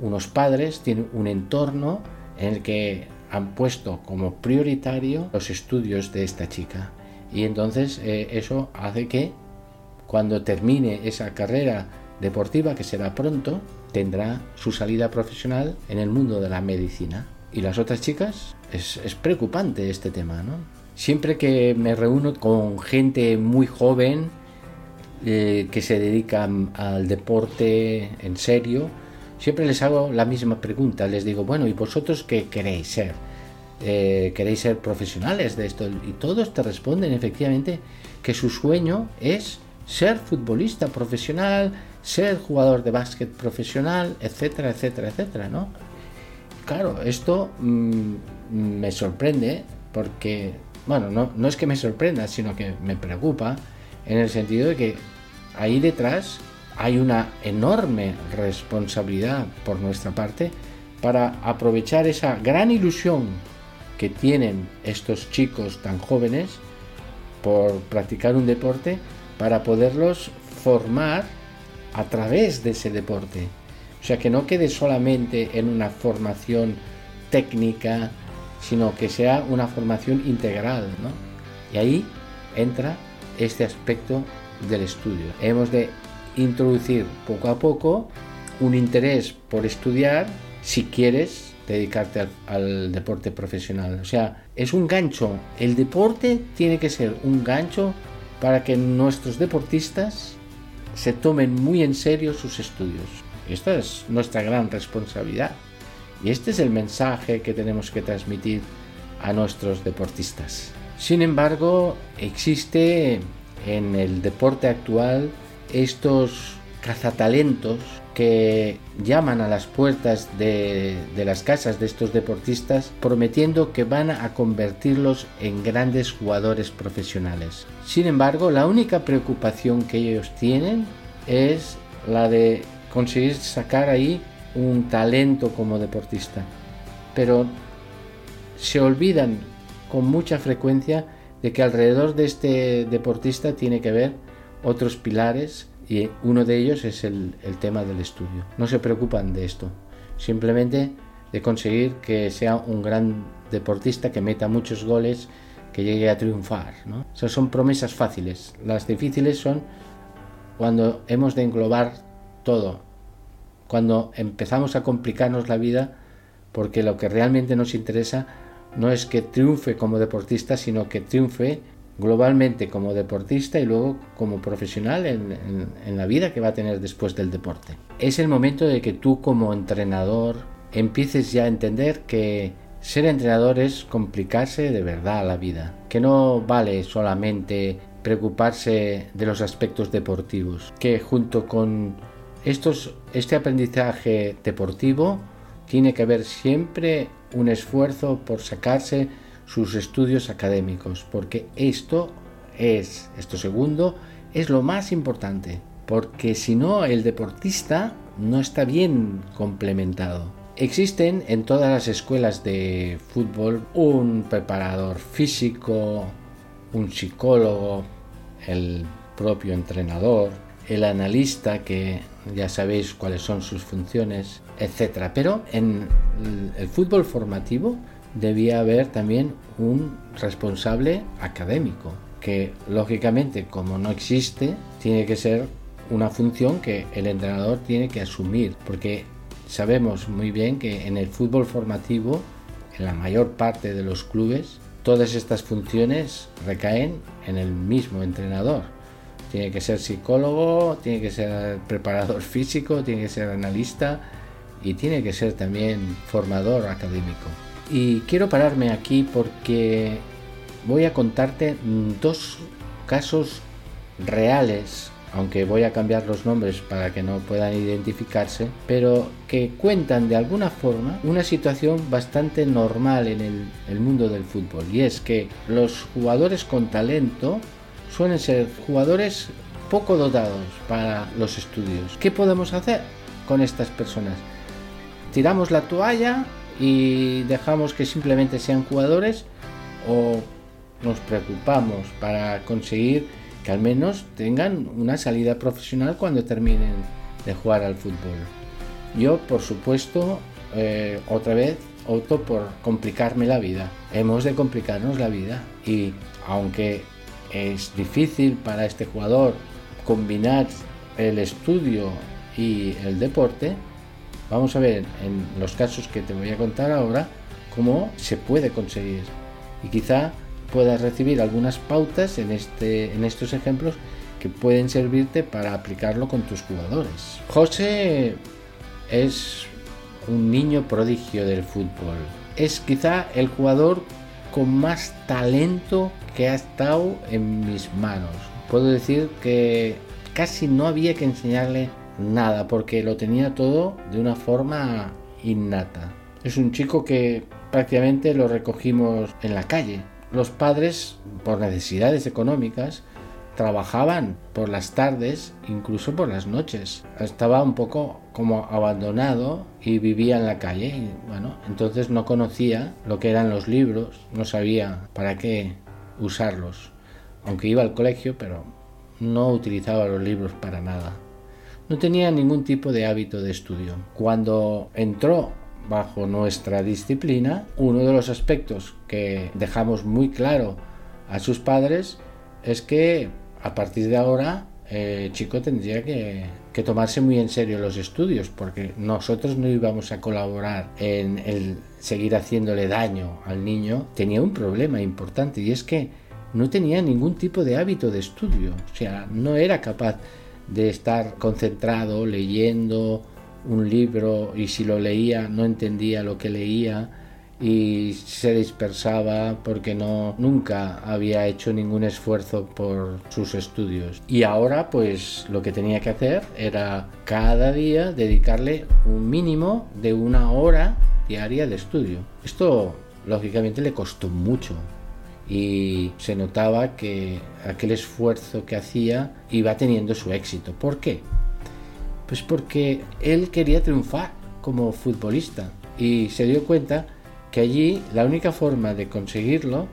unos padres, tiene un entorno en el que han puesto como prioritario los estudios de esta chica. Y entonces eh, eso hace que cuando termine esa carrera deportiva que será pronto, tendrá su salida profesional en el mundo de la medicina. ¿Y las otras chicas? Es, preocupante este tema, ¿no? Siempre que me reúno con gente muy joven eh, que se dedica al deporte en serio, siempre les hago la misma pregunta. Les digo, bueno, ¿y vosotros qué queréis ser? Eh, ¿Queréis ser profesionales de esto? Y todos te responden efectivamente que su sueño es ser futbolista profesional, ser jugador de básquet profesional, etcétera, etcétera, etcétera, ¿no? Claro, esto mm, me sorprende porque, bueno, no, no es que me sorprenda, sino que me preocupa en el sentido de que ahí detrás hay una enorme responsabilidad por nuestra parte para aprovechar esa gran ilusión que tienen estos chicos tan jóvenes por practicar un deporte para poderlos formar a través de ese deporte. O sea, que no quede solamente en una formación técnica, sino que sea una formación integral. ¿no? Y ahí entra este aspecto del estudio. Hemos de introducir poco a poco un interés por estudiar si quieres dedicarte al, al, deporte profesional. O sea, es un gancho. El deporte tiene que ser un gancho para que nuestros deportistas se tomen muy en serio sus estudios. Esta es nuestra gran responsabilidad. Y este es el mensaje que tenemos que transmitir a nuestros deportistas. Sin embargo, existe en el deporte actual estos cazatalentos que llaman a las puertas de, de, las casas de estos deportistas prometiendo que van a convertirlos en grandes jugadores profesionales. Sin embargo, la única preocupación que ellos tienen es la de conseguir sacar ahí un talento como deportista. Pero se olvidan con mucha frecuencia de que alrededor de este deportista tiene que haber otros pilares y uno de ellos es el, tema del estudio. No se preocupan de esto, simplemente de conseguir que sea un gran deportista que meta muchos goles, que llegue a triunfar. ¿no? son promesas fáciles. Las difíciles son cuando hemos de englobar todo, cuando empezamos a complicarnos la vida, porque lo que realmente nos interesa no es que triunfe como deportista, sino que triunfe globalmente como deportista y luego como profesional en, la vida que va a tener después del deporte. Es el momento de que tú como entrenador empieces ya a entender que ser entrenador es complicarse de verdad la vida, que no vale solamente preocuparse de los aspectos deportivos, que junto con este aprendizaje deportivo tiene que haber siempre un esfuerzo por sacarse sus estudios académicos, porque esto es, esto segundo, es lo más importante, porque si no el deportista no está bien complementado. Existen en todas las escuelas de fútbol un preparador físico, un psicólogo, el propio entrenador, el analista que ya sabéis cuáles son sus funciones, etc. Pero en el fútbol formativo debía haber también un responsable académico, que lógicamente como no existe, tiene que ser una función que el entrenador tiene que asumir, porque sabemos muy bien que en el fútbol formativo, en la mayor parte de los clubes, todas estas funciones recaen en el mismo entrenador. Tiene que ser psicólogo, tiene que ser preparador físico, tiene que ser analista y tiene que ser también formador académico. Y quiero pararme aquí porque voy a contarte dos casos reales, aunque voy a cambiar los nombres para que no puedan identificarse, pero que cuentan de alguna forma una situación bastante normal en el, mundo del fútbol. Y es que los jugadores con talento suelen ser jugadores poco dotados para los estudios. ¿Qué podemos hacer con estas personas? Tiramos la toalla y dejamos que simplemente sean jugadores o nos preocupamos para conseguir que al menos tengan una salida profesional cuando terminen de jugar al fútbol. Yo, por supuesto, eh, otra vez opto por complicarme la vida. Hemos de complicarnos la vida y aunque es difícil para este jugador combinar el estudio y el deporte, Vamos a ver en los casos que te voy a contar ahora cómo se puede conseguir. Y quizá puedas recibir algunas pautas en, este, en estos ejemplos que pueden servirte para aplicarlo con tus jugadores. José es un niño prodigio del fútbol. Es quizá el jugador con más talento que ha estado en mis manos. Puedo decir que casi no había que enseñarle nada, porque lo tenía todo de una forma innata. Es un chico que prácticamente lo recogimos en la calle. Los padres, por necesidades económicas, trabajaban por las tardes, incluso por las noches. Estaba un poco como abandonado y vivía en la calle. Bueno, entonces no conocía lo que eran los libros, no sabía para qué usarlos. Aunque iba al colegio, pero no utilizaba los libros para nada. No tenía ningún tipo de hábito de estudio. Cuando entró bajo nuestra disciplina, uno de los aspectos que dejamos muy claro a sus padres es que a partir de ahora el chico tendría que, tomarse muy en serio los estudios porque nosotros no íbamos a colaborar en el seguir haciéndole daño al niño. Tenía un problema importante y es que no tenía ningún tipo de hábito de estudio, o sea, no era capaz de estar concentrado leyendo un libro y si lo leía no entendía lo que leía y se dispersaba porque no nunca había hecho ningún esfuerzo por sus estudios y ahora pues lo que tenía que hacer era cada día dedicarle un mínimo de una hora diaria de estudio esto lógicamente le costó mucho y se notaba que aquel esfuerzo que hacía iba teniendo su éxito. ¿Por qué? Pues porque él quería triunfar como futbolista y se dio cuenta que allí la única forma de conseguirlo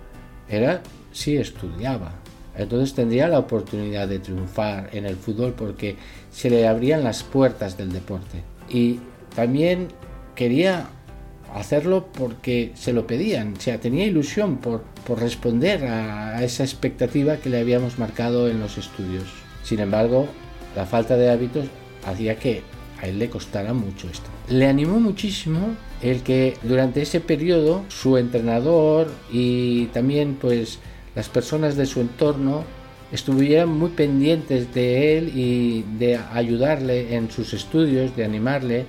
era si estudiaba. Entonces tendría la oportunidad de triunfar en el fútbol porque se le abrían las puertas del deporte. Y también quería hacerlo porque se lo pedían, o sea, tenía ilusión por, por responder a, esa expectativa que le habíamos marcado en los estudios. Sin embargo, la falta de hábitos hacía que a él le costara mucho esto. Le animó muchísimo el que durante ese periodo su entrenador y también pues las personas de su entorno estuvieran muy pendientes de él y de ayudarle en sus estudios, de animarle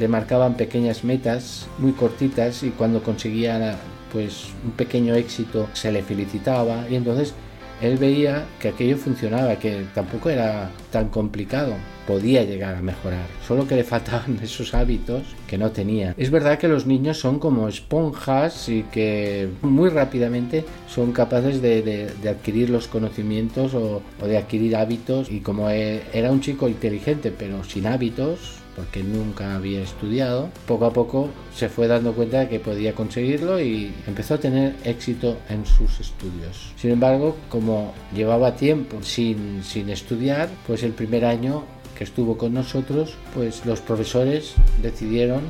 le marcaban pequeñas metas muy cortitas y cuando conseguía pues un pequeño éxito se le felicitaba y entonces él veía que aquello funcionaba, que tampoco era tan complicado, podía llegar a mejorar, solo que le faltaban esos hábitos que no tenía. Es verdad que los niños son como esponjas y que muy rápidamente son capaces de, adquirir los conocimientos o, de adquirir hábitos y como e, era un chico inteligente pero sin hábitos, porque nunca había estudiado, poco a poco se fue dando cuenta de que podía conseguirlo y empezó a tener éxito en sus estudios. Sin embargo, como llevaba tiempo sin, sin estudiar, pues el primer año que estuvo con nosotros, pues los profesores decidieron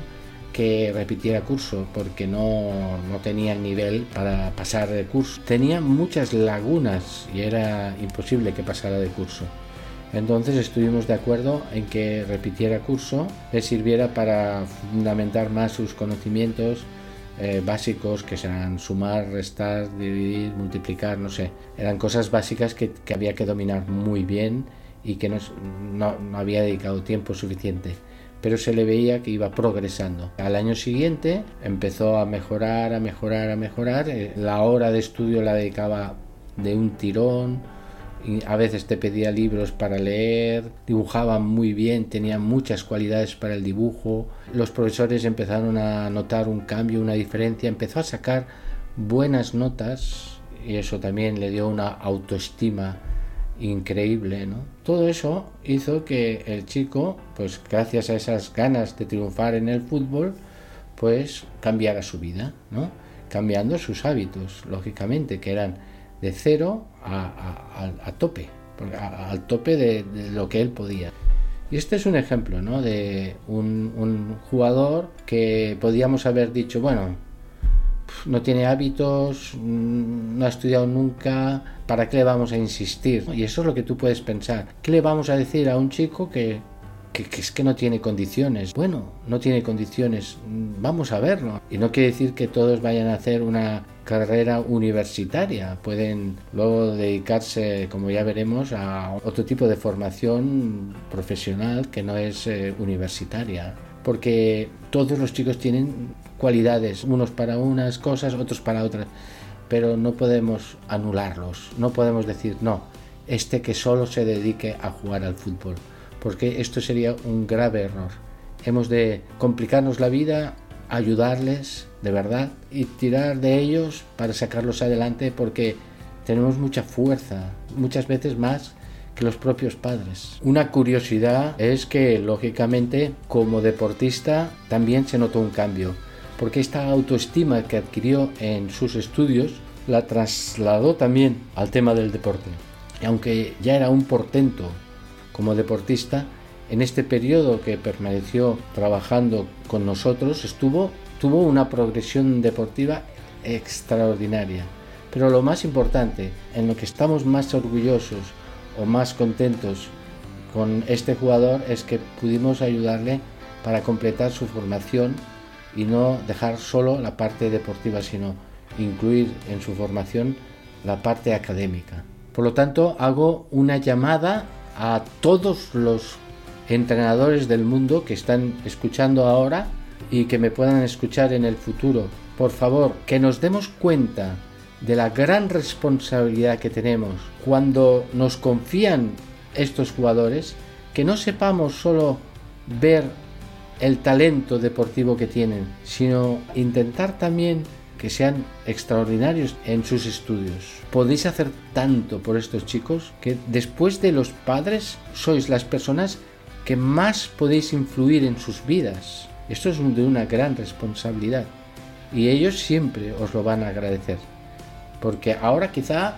que repitiera curso porque no, no tenía el nivel para pasar de curso. Tenía muchas lagunas y era imposible que pasara de curso. Entonces estuvimos de acuerdo en que repitiera curso, le sirviera para fundamentar más sus conocimientos eh, básicos, que serán sumar, restar, dividir, multiplicar, no sé. Eran cosas básicas que, había que dominar muy bien y que no, no, había dedicado tiempo suficiente. Pero se le veía que iba progresando. Al año siguiente empezó a mejorar, a mejorar, a mejorar. Eh, la hora de estudio la dedicaba de un tirón a veces te pedía libros para leer, dibujaba muy bien, tenía muchas cualidades para el dibujo. Los profesores empezaron a notar un cambio, una diferencia, empezó a sacar buenas notas y eso también le dio una autoestima increíble, ¿no? Todo eso hizo que el chico, pues gracias a esas ganas de triunfar en el fútbol, pues cambiara su vida, ¿no? Cambiando sus hábitos, lógicamente, que eran de cero a, tope, al tope de, lo que él podía. Y este es un ejemplo ¿no? de un, jugador que podíamos haber dicho, bueno, no tiene hábitos, mm, no ha estudiado nunca, ¿para qué le vamos a insistir? Y eso es lo que tú puedes pensar. ¿Qué le vamos a decir a un chico que, que, es que no tiene condiciones? Bueno, no tiene condiciones, mm, vamos a verlo. Y no quiere decir que todos vayan a hacer una carrera universitaria, pueden luego dedicarse, como ya veremos, a otro tipo de formación profesional que no es eh, universitaria, porque todos los chicos tienen cualidades, unos para unas cosas, otros para otras, pero no podemos anularlos, no podemos decir, no, este que solo se dedique a jugar al fútbol, porque esto sería un grave error. Hemos de complicarnos la vida ayudarles de verdad y tirar de ellos para sacarlos adelante porque tenemos mucha fuerza, muchas veces más que los propios padres. Una curiosidad es que lógicamente como deportista también se notó un cambio porque esta autoestima que adquirió en sus estudios la trasladó también al tema del deporte. Y aunque ya era un portento como deportista, en este periodo que permaneció trabajando con nosotros estuvo, tuvo una progresión deportiva extraordinaria. Pero lo más importante, en lo que estamos más orgullosos o más contentos con este jugador es que pudimos ayudarle para completar su formación y no dejar solo la parte deportiva, sino incluir en su formación la parte académica. Por lo tanto, hago una llamada a todos los entrenadores del mundo que están escuchando ahora y que me puedan escuchar en el futuro. Por favor, que nos demos cuenta de la gran responsabilidad que tenemos cuando nos confían estos jugadores, que no sepamos solo ver el talento deportivo que tienen, sino intentar también que sean extraordinarios en sus estudios. Podéis hacer tanto por estos chicos que después de los padres sois las personas que más podéis influir en sus vidas. Esto es de una gran responsabilidad y ellos siempre os lo van a agradecer. Porque ahora quizá,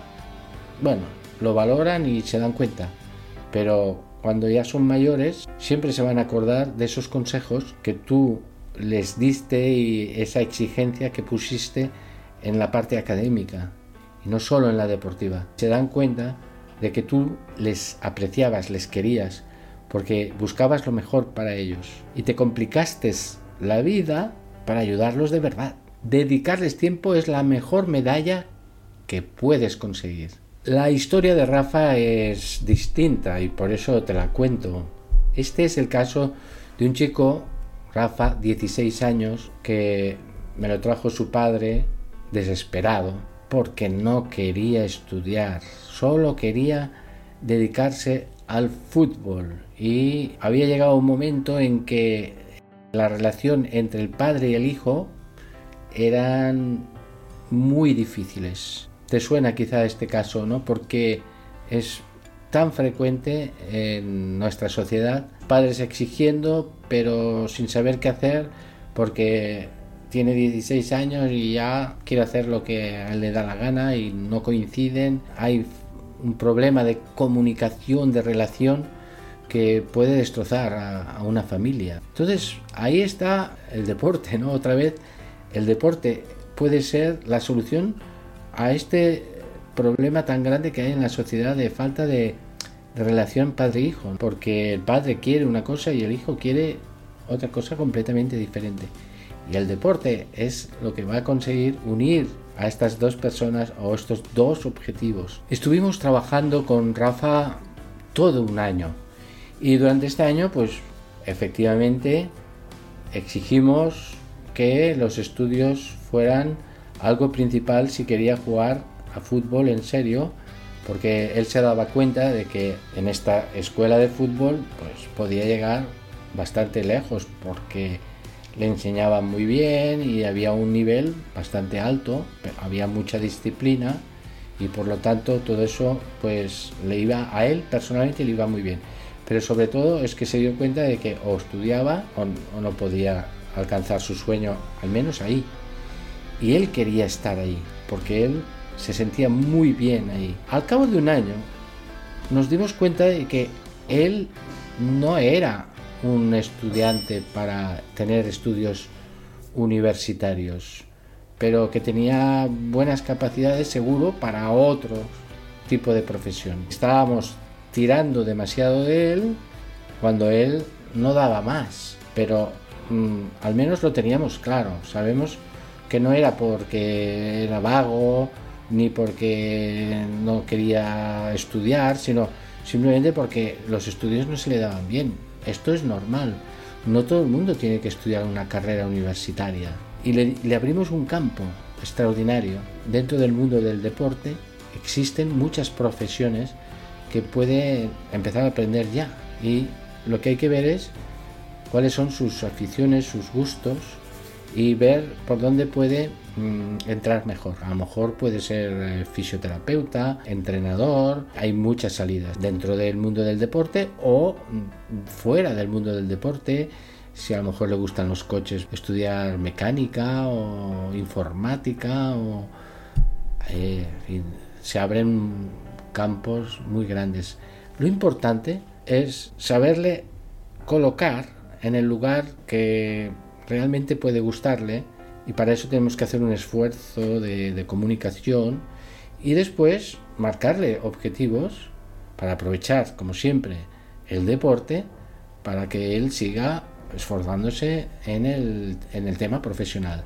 bueno, lo valoran y se dan cuenta, pero cuando ya son mayores siempre se van a acordar de esos consejos que tú les diste y esa exigencia que pusiste en la parte académica y no solo en la deportiva. Se dan cuenta de que tú les apreciabas, les querías, porque buscabas lo mejor para ellos y te complicaste la vida para ayudarlos de verdad. Dedicarles tiempo es la mejor medalla que puedes conseguir. La historia de Rafa es distinta y por eso te la cuento. Este es el caso de un chico Rafa, 16 años, que me lo trajo su padre desesperado porque no quería estudiar, solo quería dedicarse al fútbol y había llegado un momento en que la relación entre el padre y el hijo eran muy difíciles. Te suena quizá este caso, ¿no? Porque es tan frecuente en nuestra sociedad, padres exigiendo pero sin saber qué hacer porque tiene 16 años y ya quiere hacer lo que le da la gana y no coinciden, hay un problema de comunicación, de relación que puede destrozar a, una familia. Entonces ahí está el deporte, ¿no? Otra vez, el deporte puede ser la solución a este problema tan grande que hay en la sociedad de falta de, relación padre-hijo, porque el padre quiere una cosa y el hijo quiere otra cosa completamente diferente. Y el deporte es lo que va a conseguir unir a estas dos personas o estos dos objetivos. Estuvimos trabajando con Rafa todo un año y durante este año pues efectivamente exigimos que los estudios fueran algo principal si quería jugar a fútbol en serio, porque él se daba cuenta de que en esta escuela de fútbol pues podía llegar bastante lejos porque le enseñaban muy bien y había un nivel bastante alto, había mucha disciplina y por lo tanto todo eso pues le iba a él personalmente le iba muy bien. Pero sobre todo es que se dio cuenta de que o estudiaba o no podía alcanzar su sueño, al menos ahí. Y él quería estar ahí, porque él se sentía muy bien ahí. Al cabo de un año nos dimos cuenta de que él no era un estudiante para tener estudios universitarios, pero que tenía buenas capacidades seguro para otro tipo de profesión. Estábamos tirando demasiado de él cuando él no daba más, pero mm, al menos lo teníamos claro, sabemos que no era porque era vago ni porque no quería estudiar, sino simplemente porque los estudios no se le daban bien. Esto es normal. No todo el mundo tiene que estudiar una carrera universitaria. Y le, abrimos un campo extraordinario. Dentro del mundo del deporte existen muchas profesiones que puede empezar a aprender ya. Y lo que hay que ver es cuáles son sus aficiones, sus gustos y ver por dónde puede mm, entrar mejor. A lo mejor puede ser eh, fisioterapeuta, entrenador, hay muchas salidas dentro del mundo del deporte o mm, fuera del mundo del deporte. Si a lo mejor le gustan los coches, estudiar mecánica o informática o eh, se abren campos muy grandes. Lo importante es saberle colocar en el lugar que realmente puede gustarle y para eso tenemos que hacer un esfuerzo de, comunicación y después marcarle objetivos para aprovechar, como siempre, el deporte para que él siga esforzándose en el, en el tema profesional.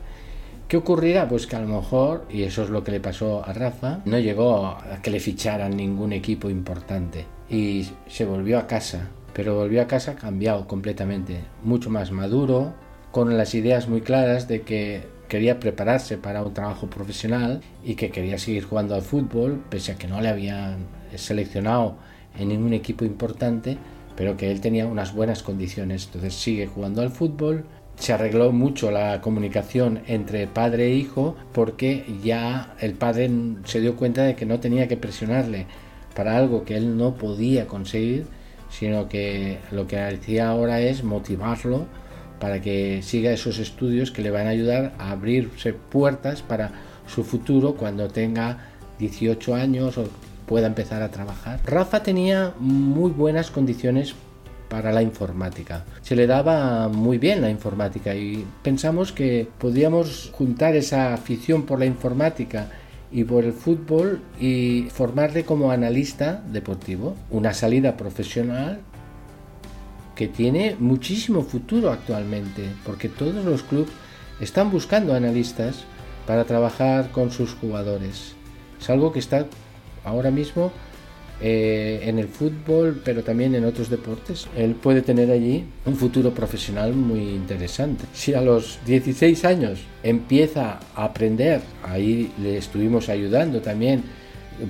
¿Qué ocurrirá? Pues que a lo mejor, y eso es lo que le pasó a Rafa, no llegó a que le ficharan ningún equipo importante y se volvió a casa, pero volvió a casa cambiado completamente, mucho más maduro, con las ideas muy claras de que quería prepararse para un trabajo profesional y que quería seguir jugando al fútbol, pese a que no le habían seleccionado en ningún equipo importante, pero que él tenía unas buenas condiciones. Entonces sigue jugando al fútbol se arregló mucho la comunicación entre padre e hijo porque ya el padre se dio cuenta de que no tenía que presionarle para algo que él no podía conseguir, sino que lo que hacía ahora es motivarlo para que siga esos estudios que le van a ayudar a abrirse puertas para su futuro cuando tenga 18 años o pueda empezar a trabajar. Rafa tenía muy buenas condiciones para la informática. Se le daba muy bien la informática y pensamos que podíamos juntar esa afición por la informática y por el fútbol y formarle como analista deportivo. Una salida profesional que tiene muchísimo futuro actualmente, porque todos los clubes están buscando analistas para trabajar con sus jugadores. Es algo que está ahora mismo eh, en el fútbol, pero también en otros deportes. Él puede tener allí un futuro profesional muy interesante. Si a los 16 años empieza a aprender, ahí le estuvimos ayudando también,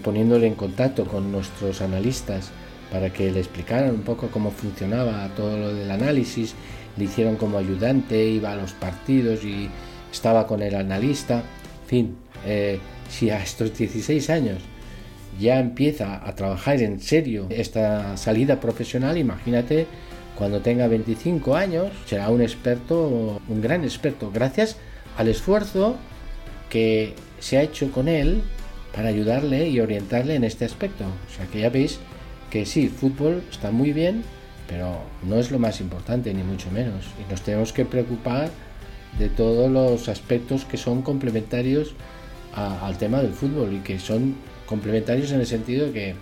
poniéndole en contacto con nuestros analistas para que le explicaran un poco cómo funcionaba todo lo del análisis. Le hicieron como ayudante, iba a los partidos y estaba con el analista. En fin, eh, si a estos 16 años ya empieza a trabajar en serio esta salida profesional, imagínate cuando tenga 25 años, será un experto, un gran experto, gracias al esfuerzo que se ha hecho con él para ayudarle y orientarle en este aspecto. O sea que ya veis que sí, fútbol está muy bien, pero no es lo más importante, ni mucho menos. Y nos tenemos que preocupar de todos los aspectos que son complementarios al tema del fútbol y que son complementarios en el sentido de que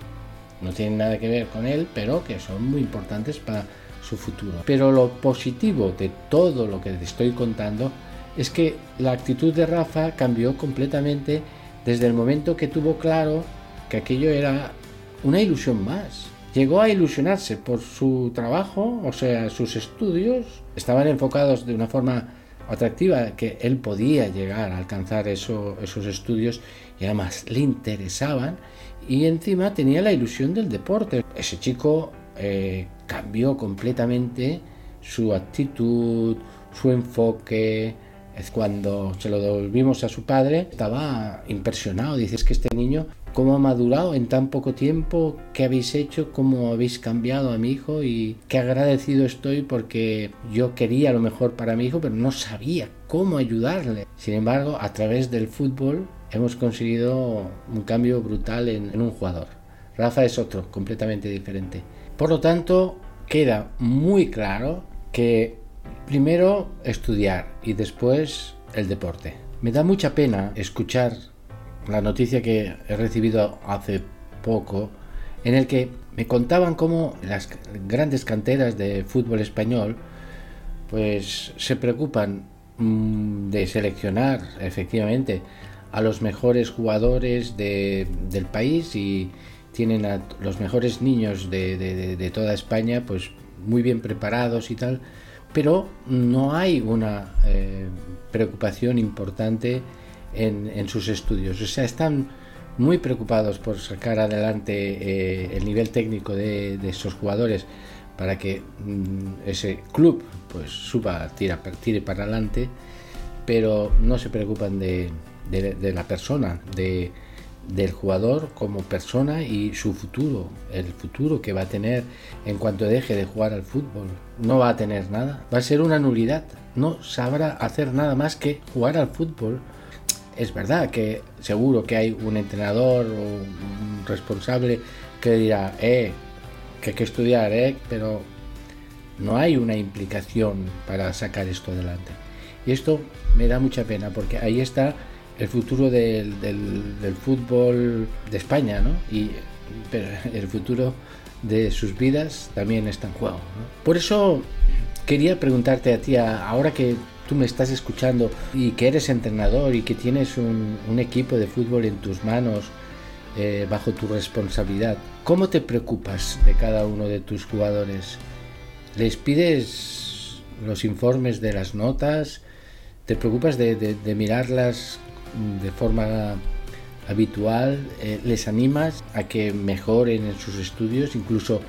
no tienen nada que ver con él, pero que son muy importantes para su futuro. Pero lo positivo de todo lo que te estoy contando es que la actitud de Rafa cambió completamente desde el momento que tuvo claro que aquello era una ilusión más. Llegó a ilusionarse por su trabajo, o sea, sus estudios estaban enfocados de una forma atractiva, que él podía llegar a alcanzar esos estudios y además le interesaban y encima tenía la ilusión del deporte. Ese chico eh, cambió completamente su actitud, su enfoque. Cuando se lo devolvimos a su padre, estaba impresionado. Dices que este niño cómo ha madurado en tan poco tiempo, qué habéis hecho, cómo habéis cambiado a mi hijo y qué agradecido estoy porque yo quería lo mejor para mi hijo, pero no sabía cómo ayudarle. Sin embargo, a través del fútbol hemos conseguido un cambio brutal en, un jugador. Rafa es otro, completamente diferente. Por lo tanto, queda muy claro que primero estudiar y después el deporte. Me da mucha pena escuchar la noticia que he recibido hace poco, en el que me contaban cómo las grandes canteras de fútbol español pues se preocupan mm, de seleccionar efectivamente a los mejores jugadores del país y tienen a los mejores niños de, toda España pues muy bien preparados y tal. Pero no hay una eh, preocupación importante en, sus estudios. O sea, están muy preocupados por sacar adelante eh, el nivel técnico de, esos jugadores para que mm, ese club pues suba, tira, tire para adelante, pero no se preocupan de, la persona, de, del jugador como persona y su futuro, el futuro que va a tener en cuanto deje de jugar al fútbol. No va a tener nada, va a ser una nulidad, no sabrá hacer nada más que jugar al fútbol es verdad que seguro que hay un entrenador o un responsable que dirá, eh, que hay que estudiar, eh, pero no hay una implicación para sacar esto adelante. Y esto me da mucha pena porque ahí está el futuro del, fútbol de España, ¿no? Y pero el futuro de sus vidas también está en juego. Por eso quería preguntarte a ti, ahora que tú me estás escuchando y que eres entrenador y que tienes un, equipo de fútbol en tus manos, eh, bajo tu responsabilidad, ¿cómo te preocupas de cada uno de tus jugadores? ¿Les pides los informes de las notas? ¿Te preocupas de, mirarlas de forma habitual? Eh, ¿Les animas a que mejoren en sus estudios, incluso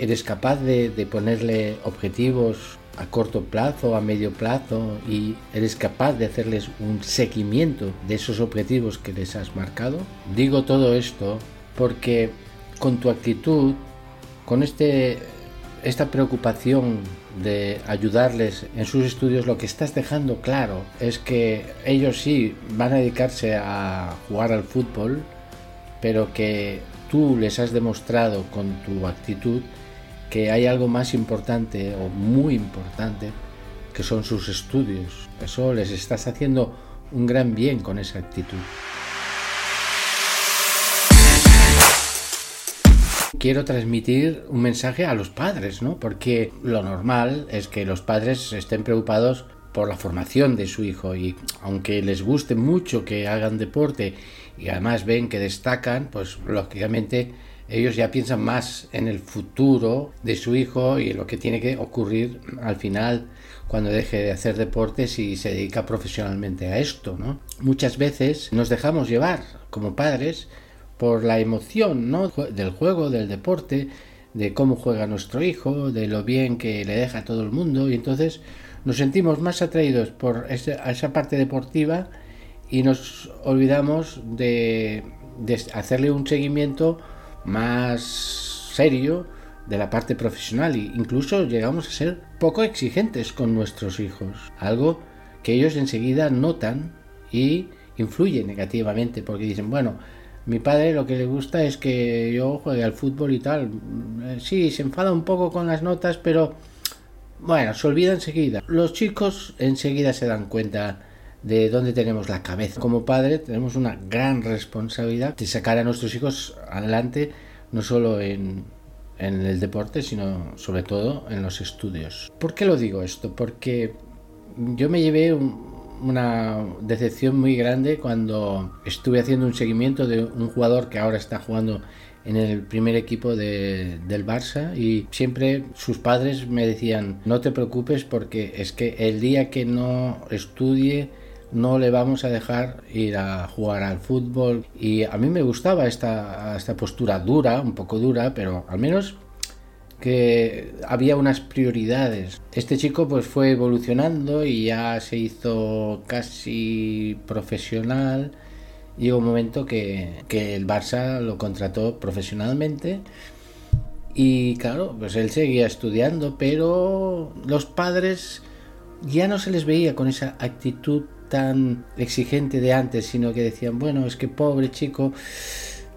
eres capaz de, de ponerle objetivos a corto plazo, a medio plazo y eres capaz de hacerles un seguimiento de esos objetivos que les has marcado. Digo todo esto porque con tu actitud, con este, esta preocupación de ayudarles en sus estudios, lo que estás dejando claro es que ellos sí van a dedicarse a jugar al fútbol, pero que tú les has demostrado con tu actitud que hay algo más importante o muy importante que son sus estudios. Eso les estás haciendo un gran bien con esa actitud. Quiero transmitir un mensaje a los padres, ¿no? Porque lo normal es que los padres estén preocupados por la formación de su hijo y aunque les guste mucho que hagan deporte y además ven que destacan, pues lógicamente ellos ya piensan más en el futuro de su hijo y en lo que tiene que ocurrir al final cuando deje de hacer deportes y se dedica profesionalmente a esto, ¿no? Muchas veces nos dejamos llevar como padres por la emoción, ¿no? del juego, del deporte, de cómo juega nuestro hijo, de lo bien que le deja a todo el mundo y entonces nos sentimos más atraídos por esa parte deportiva y nos olvidamos de, de hacerle un seguimiento más serio de la parte profesional e incluso llegamos a ser poco exigentes con nuestros hijos, algo que ellos enseguida notan y influye negativamente porque dicen, bueno, mi padre lo que le gusta es que yo juegue al fútbol y tal. Eh, sí, se enfada un poco con las notas, pero bueno, se olvida enseguida. Los chicos enseguida se dan cuenta de dónde tenemos la cabeza. Como padre tenemos una gran responsabilidad de sacar a nuestros hijos adelante, no solo en, en el deporte, sino sobre todo en los estudios. ¿Por qué lo digo esto? Porque yo me llevé una decepción muy grande cuando estuve haciendo un seguimiento de un jugador que ahora está jugando en el primer equipo de, del Barça y siempre sus padres me decían no te preocupes porque es que el día que no estudie no le vamos a dejar ir a jugar al fútbol. Y a mí me gustaba esta, esta postura dura, un poco dura, pero al menos que había unas prioridades. Este chico pues fue evolucionando y ya se hizo casi profesional. Llegó un momento que, que el Barça lo contrató profesionalmente y claro, pues él seguía estudiando, pero los padres ya no se les veía con esa actitud tan exigente de antes, sino que decían, bueno, es que pobre chico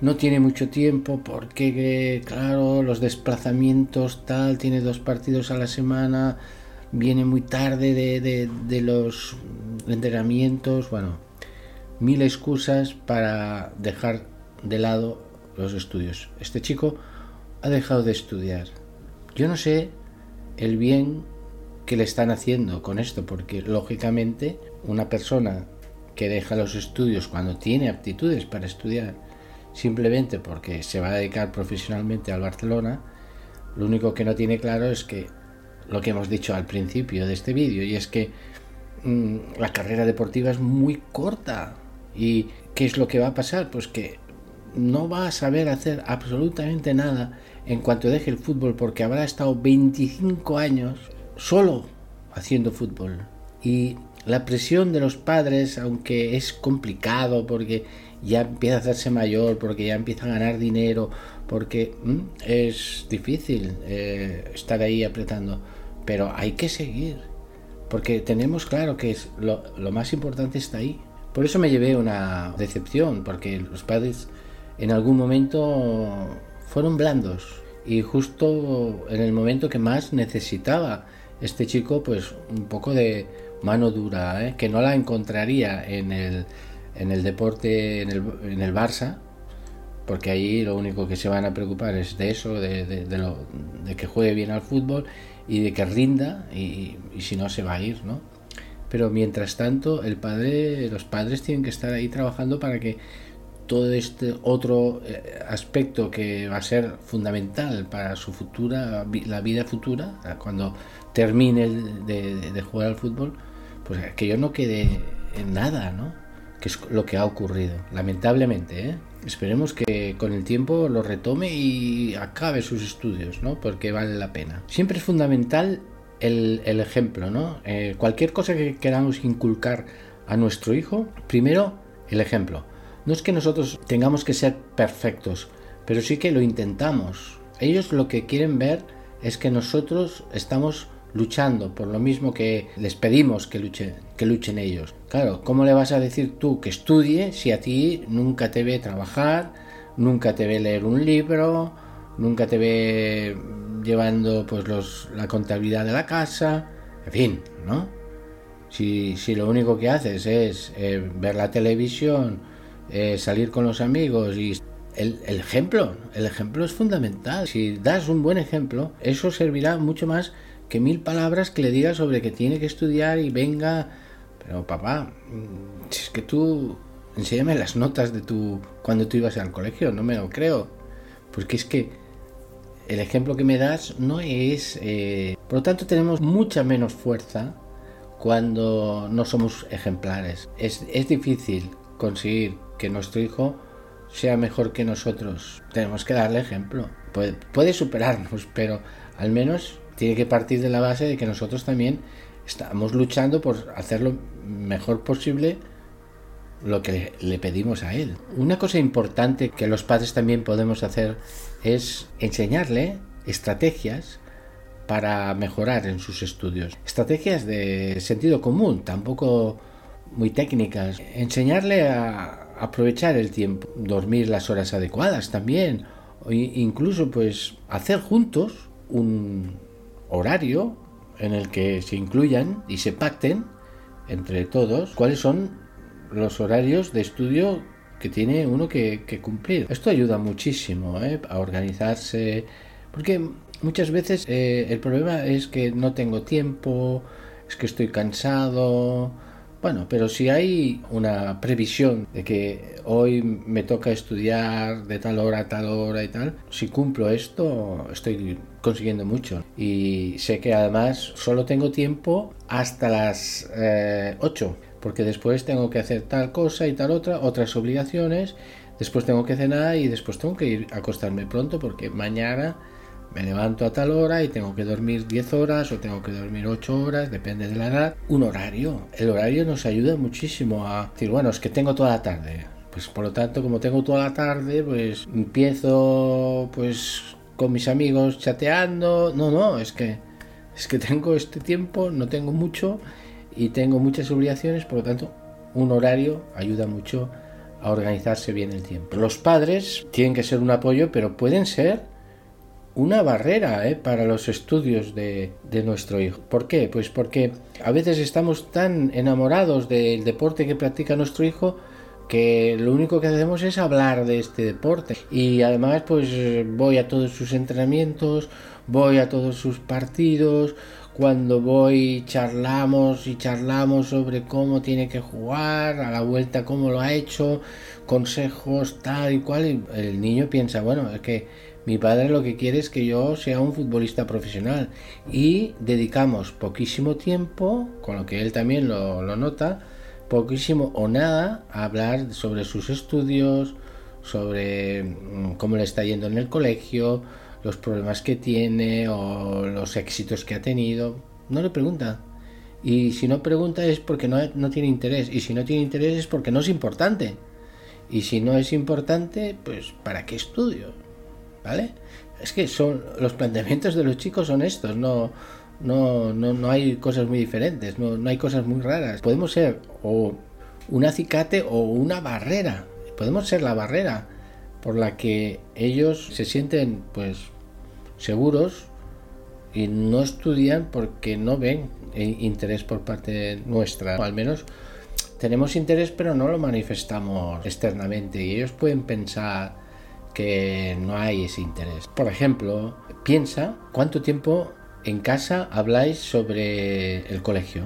no tiene mucho tiempo porque, claro, los desplazamientos tal, tiene dos partidos a la semana, viene muy tarde de, de los entrenamientos, bueno, mil excusas para dejar de lado los estudios. Este chico ha dejado de estudiar. Yo no sé el bien que le están haciendo con esto, porque lógicamente una persona que deja los estudios cuando tiene aptitudes para estudiar, simplemente porque se va a dedicar profesionalmente al Barcelona, lo único que no tiene claro es que lo que hemos dicho al principio de este vídeo, y es que mm, la carrera deportiva es muy corta. ¿Y qué es lo que va a pasar? Pues que no va a saber hacer absolutamente nada en cuanto deje el fútbol porque habrá estado 25 años solo haciendo fútbol. Y la presión de los padres, aunque es complicado porque ya empieza a hacerse mayor, porque ya empieza a ganar dinero, porque es difícil eh, estar ahí apretando, pero hay que seguir, porque tenemos claro que es lo, lo más importante está ahí. Por eso me llevé una decepción, porque los padres en algún momento fueron blandos y justo en el momento que más necesitaba este chico pues un poco de mano dura, ¿eh? que no la encontraría en el, en el deporte, en el, en el Barça, porque ahí lo único que se van a preocupar es de eso, de, de, lo, de que juegue bien al fútbol y de que rinda, y, y, si no se va a ir, ¿no? Pero mientras tanto, el padre, los padres tienen que estar ahí trabajando para que todo este otro eh, aspecto que va a ser fundamental para su futura, la vida futura, cuando termine de, de jugar al fútbol, pues que yo no quede en nada, ¿no? que es lo que ha ocurrido, lamentablemente. ¿eh? Esperemos que con el tiempo lo retome y acabe sus estudios, ¿no? Porque vale la pena. Siempre es fundamental el, ejemplo, ¿no? Eh, cualquier cosa que queramos inculcar a nuestro hijo, primero el ejemplo. No es que nosotros tengamos que ser perfectos, pero sí que lo intentamos. Ellos lo que quieren ver es que nosotros estamos luchando por lo mismo que les pedimos que luchen, que luchen ellos. Claro, ¿cómo le vas a decir tú que estudie si a ti nunca te ve trabajar, nunca te ve leer un libro, nunca te ve llevando pues los, la contabilidad de la casa, en fin, ¿no? Si, si lo único que haces es eh, ver la televisión, eh, salir con los amigos y el, el, ejemplo, el ejemplo es fundamental. Si das un buen ejemplo, eso servirá mucho más que mil palabras que le digas sobre que tiene que estudiar y venga. Pero papá, si es que tú enséñame las notas de tu cuando tú ibas al colegio, no me lo creo. Porque es que el ejemplo que me das no es... Eh, por lo tanto tenemos mucha menos fuerza cuando no somos ejemplares. Es, es difícil conseguir que nuestro hijo sea mejor que nosotros. Tenemos que darle ejemplo. Puede, puede superarnos, pero al menos tiene que partir de la base de que nosotros también estamos luchando por hacer lo mejor posible lo que le pedimos a él. Una cosa importante que los padres también podemos hacer es enseñarle estrategias para mejorar en sus estudios. Estrategias de sentido común, tampoco muy técnicas. Enseñarle a aprovechar el tiempo, dormir las horas adecuadas también, o incluso pues hacer juntos un, horario en el que se incluyan y se pacten entre todos cuáles son los horarios de estudio que tiene uno que, cumplir. Esto ayuda muchísimo ¿eh? a organizarse, porque muchas veces eh, el problema es que no tengo tiempo, es que estoy cansado, bueno, pero si hay una previsión de que hoy me toca estudiar de tal hora a tal hora y tal, si cumplo esto, estoy consiguiendo mucho. Y sé que además solo tengo tiempo hasta las 8, eh, porque después tengo que hacer tal cosa y tal otra, otras obligaciones, después tengo que cenar y después tengo que ir a acostarme pronto porque mañana me levanto a tal hora y tengo que dormir 10 horas o tengo que dormir 8 horas, depende de la edad. Un horario. El horario nos ayuda muchísimo a decir, bueno, es que tengo toda la tarde. Pues por lo tanto, como tengo toda la tarde, pues empiezo pues con mis amigos chateando. No, no, es que es que tengo este tiempo, no tengo mucho y tengo muchas obligaciones, por lo tanto, un horario ayuda mucho a organizarse bien el tiempo. Los padres tienen que ser un apoyo, pero pueden ser una barrera ¿eh? para los estudios de, nuestro hijo. ¿Por qué? Pues porque a veces estamos tan enamorados del deporte que practica nuestro hijo que lo único que hacemos es hablar de este deporte. Y además pues voy a todos sus entrenamientos, voy a todos sus partidos, cuando voy charlamos y charlamos sobre cómo tiene que jugar, a la vuelta cómo lo ha hecho, consejos tal y cual. Y el niño piensa, bueno, es que mi padre lo que quiere es que yo sea un futbolista profesional y dedicamos poquísimo tiempo, con lo que él también lo, nota, poquísimo o nada a hablar sobre sus estudios, sobre mm, cómo le está yendo en el colegio, los problemas que tiene o los éxitos que ha tenido. No le pregunta. Y si no pregunta es porque no, no tiene interés. Y si no tiene interés es porque no es importante. Y si no es importante, pues ¿para qué estudio? ¿vale? Es que son los planteamientos de los chicos son estos, no, no, no, no hay cosas muy diferentes, no, no hay cosas muy raras. Podemos ser o un acicate o una barrera, podemos ser la barrera por la que ellos se sienten pues seguros y no estudian porque no ven interés por parte nuestra, o al menos tenemos interés pero no lo manifestamos externamente y ellos pueden pensar que no hay ese interés. Por ejemplo, piensa cuánto tiempo en casa habláis sobre el colegio,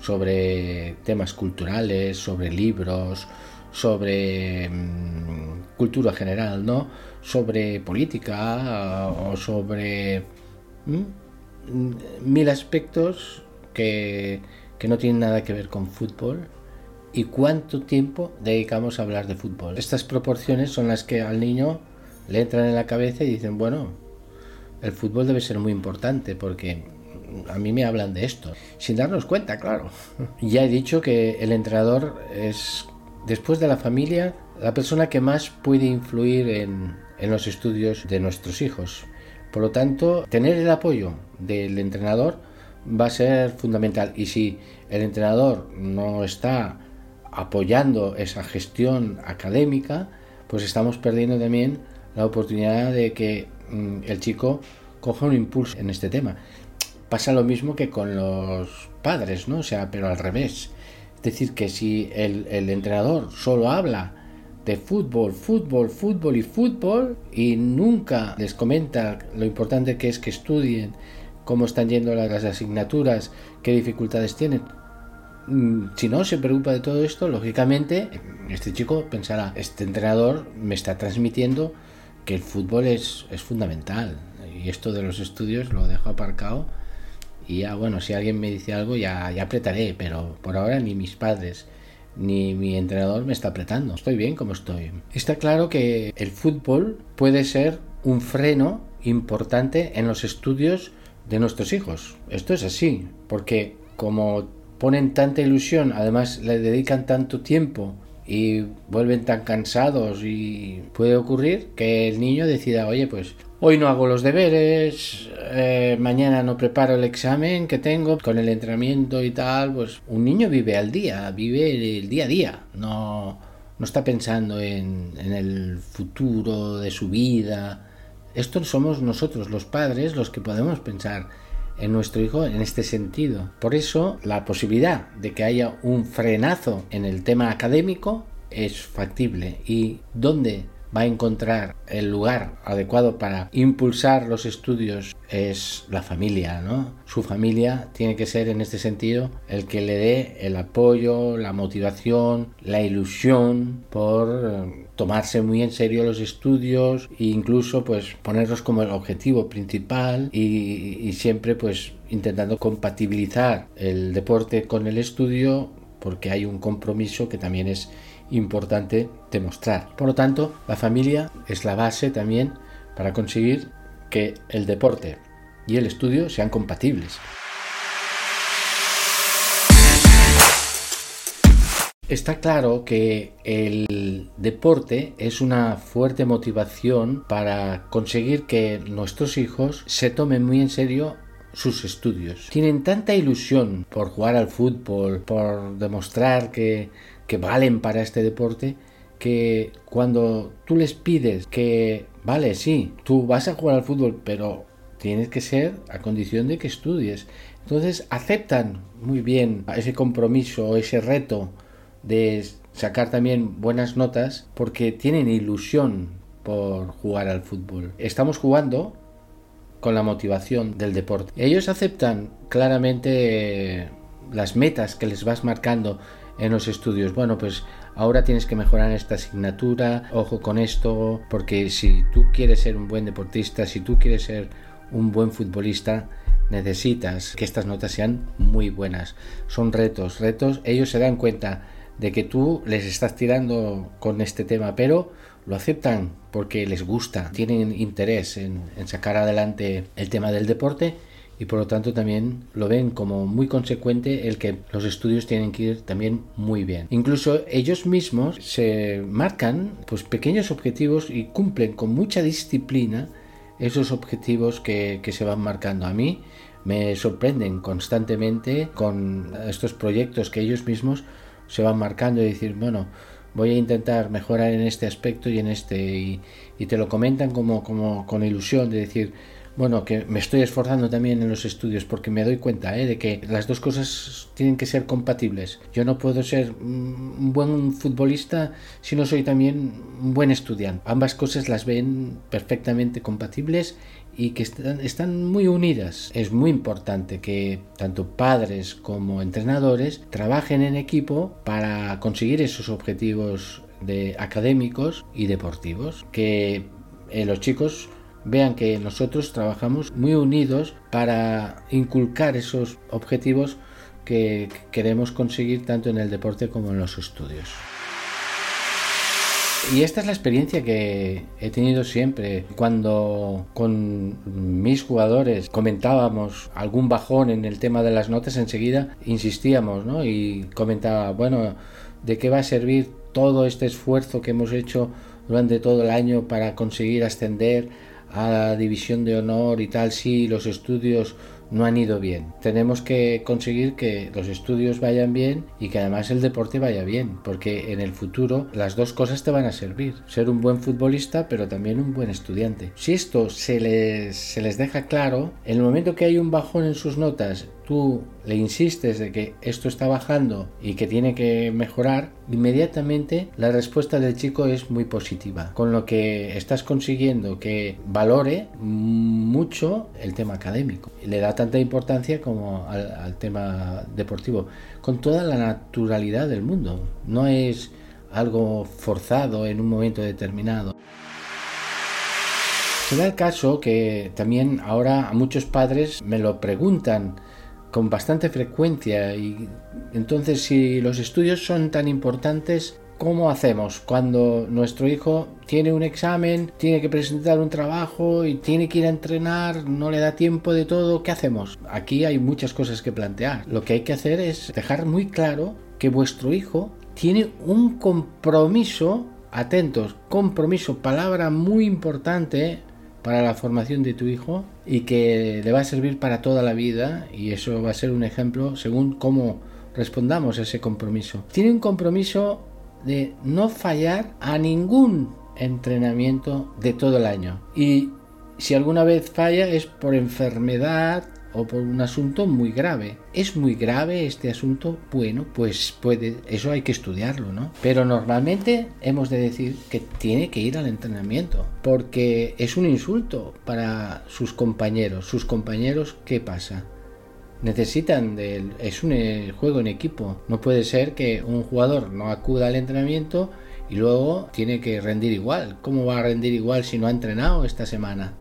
sobre temas culturales, sobre libros, sobre mm, cultura general, ¿no? Sobre política o sobre mil aspectos que, que no tienen nada que ver con fútbol y cuánto tiempo dedicamos a hablar de fútbol. Estas proporciones son las que al niño le entran en la cabeza y dicen, bueno, el fútbol debe ser muy importante porque a mí me hablan de esto, sin darnos cuenta, claro. Ya he dicho que el entrenador es, después de la familia, la persona que más puede influir en, los estudios de nuestros hijos. Por lo tanto, tener el apoyo del entrenador va a ser fundamental. Y si el entrenador no está apoyando esa gestión académica, pues estamos perdiendo también la oportunidad de que el chico coja un impulso en este tema. Pasa lo mismo que con los padres, ¿no? O sea, pero al revés. Es decir, que si el, entrenador solo habla de fútbol, fútbol, fútbol y fútbol y nunca les comenta lo importante que es que estudien, cómo están yendo las asignaturas, qué dificultades tienen. Mm, si no se preocupa de todo esto, lógicamente este chico pensará, este entrenador me está transmitiendo que el fútbol es, es fundamental y esto de los estudios lo dejo aparcado y ya bueno, si alguien me dice algo ya, ya apretaré, pero por ahora ni mis padres ni mi entrenador me está apretando. Estoy bien como estoy. Está claro que el fútbol puede ser un freno importante en los estudios de nuestros hijos. Esto es así, porque como ponen tanta ilusión, además le dedican tanto tiempo y vuelven tan cansados y puede ocurrir que el niño decida, oye, pues hoy no hago los deberes, eh, mañana no preparo el examen que tengo con el entrenamiento y tal, pues un niño vive al día, vive el día a día, no, no está pensando en, en el futuro de su vida. Esto somos nosotros, los padres, los que podemos pensar en nuestro hijo en este sentido. Por eso, la posibilidad de que haya un frenazo en el tema académico es factible. ¿Y dónde va a encontrar el lugar adecuado para impulsar los estudios es la familia, ¿no? Su familia tiene que ser en este sentido el que le dé el apoyo, la motivación, la ilusión por eh, tomarse muy en serio los estudios e incluso pues ponerlos como el objetivo principal y, y siempre pues intentando compatibilizar el deporte con el estudio porque hay un compromiso que también es importante demostrar. Por lo tanto, la familia es la base también para conseguir que el deporte y el estudio sean compatibles. Está claro que el deporte es una fuerte motivación para conseguir que nuestros hijos se tomen muy en serio sus estudios. Tienen tanta ilusión por jugar al fútbol, por demostrar que que valen para este deporte que cuando tú les pides que, vale, sí, tú vas a jugar al fútbol, pero tienes que ser a condición de que estudies. Entonces aceptan muy bien ese compromiso, ese reto de sacar también buenas notas porque tienen ilusión por jugar al fútbol. Estamos jugando con la motivación del deporte. Ellos aceptan claramente las metas que les vas marcando en los estudios. Bueno, pues ahora tienes que mejorar esta asignatura, ojo con esto, porque si tú quieres ser un buen deportista, si tú quieres ser un buen futbolista, necesitas que estas notas sean muy buenas. Son retos, retos. Ellos se dan cuenta de que tú les estás tirando con este tema, pero lo aceptan porque les gusta, tienen interés en, en sacar adelante el tema del deporte y por lo tanto también lo ven como muy consecuente el que los estudios tienen que ir también muy bien. Incluso ellos mismos se marcan pues pequeños objetivos y cumplen con mucha disciplina esos objetivos que, que se van marcando. A mí me sorprenden constantemente con estos proyectos que ellos mismos se van marcando y decir, bueno, voy a intentar mejorar en este aspecto y en este y, y te lo comentan como, como con ilusión de decir bueno, que me estoy esforzando también en los estudios porque me doy cuenta ¿eh? de que las dos cosas tienen que ser compatibles. Yo no puedo ser un buen futbolista si no soy también un buen estudiante. Ambas cosas las ven perfectamente compatibles y que están, muy unidas. Es muy importante que tanto padres como entrenadores trabajen en equipo para conseguir esos objetivos de académicos y deportivos. Que eh, los chicos vean que nosotros trabajamos muy unidos para inculcar esos objetivos que queremos conseguir tanto en el deporte como en los estudios. Y esta es la experiencia que he tenido siempre. Cuando con mis jugadores comentábamos algún bajón en el tema de las notas, enseguida insistíamos, ¿no? Y comentaba, bueno, ¿de qué va a servir todo este esfuerzo que hemos hecho durante todo el año para conseguir ascender a la división de honor y tal si los estudios no han ido bien. Tenemos que conseguir que los estudios vayan bien y que además el deporte vaya bien, porque en el futuro las dos cosas te van a servir. Ser un buen futbolista, pero también un buen estudiante. Si esto se les, se les deja claro, en el momento que hay un bajón en sus notas, tú le insistes de que esto está bajando y que tiene que mejorar, inmediatamente la respuesta del chico es muy positiva, con lo que estás consiguiendo que valore mucho el tema académico. Le da tanta importancia como al, al tema deportivo, con toda la naturalidad del mundo. No es algo forzado en un momento determinado. Se da el caso que también ahora a muchos padres me lo preguntan con bastante frecuencia y entonces si los estudios son tan importantes, ¿cómo hacemos cuando nuestro hijo tiene un examen, tiene que presentar un trabajo y tiene que ir a entrenar, no le da tiempo de todo? ¿Qué hacemos? Aquí hay muchas cosas que plantear. Lo que hay que hacer es dejar muy claro que vuestro hijo tiene un compromiso, atentos, compromiso, palabra muy importante para la formación de tu hijo y que le va a servir para toda la vida y eso va a ser un ejemplo según cómo respondamos a ese compromiso. Tiene un compromiso de no fallar a ningún entrenamiento de todo el año y si alguna vez falla es por enfermedad o por un asunto muy grave. ¿Es muy grave este asunto? Bueno, pues puede, eso hay que estudiarlo, ¿no? Pero normalmente hemos de decir que tiene que ir al entrenamiento, porque es un insulto para sus compañeros. Sus compañeros, ¿qué pasa? necesitan del es un juego en equipo no puede ser que un jugador no acuda al entrenamiento y luego tiene que rendir igual cómo va a rendir igual si no ha entrenado esta semana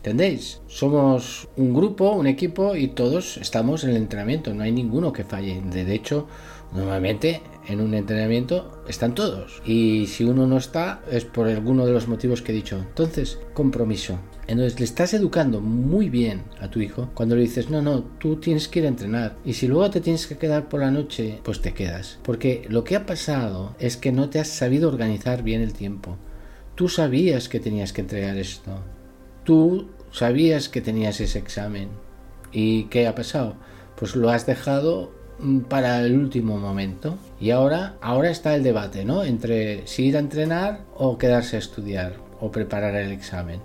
¿Entendéis? Somos un grupo, un equipo y todos estamos en el entrenamiento, no hay ninguno que falle. De hecho, normalmente en un entrenamiento están todos. Y si uno no está, es por alguno de los motivos que he dicho. Entonces, compromiso. Entonces le estás educando muy bien a tu hijo cuando le dices, no, no, tú tienes que ir a entrenar. Y si luego te tienes que quedar por la noche, pues te quedas. Porque lo que ha pasado es que no te has sabido organizar bien el tiempo. Tú sabías que tenías que entregar esto tú sabías que tenías ese examen. ¿Y qué ha pasado? Pues lo has dejado mm, para el último momento. Y ahora, ahora está el debate, ¿no? Entre si ir a entrenar o quedarse a estudiar o preparar el examen.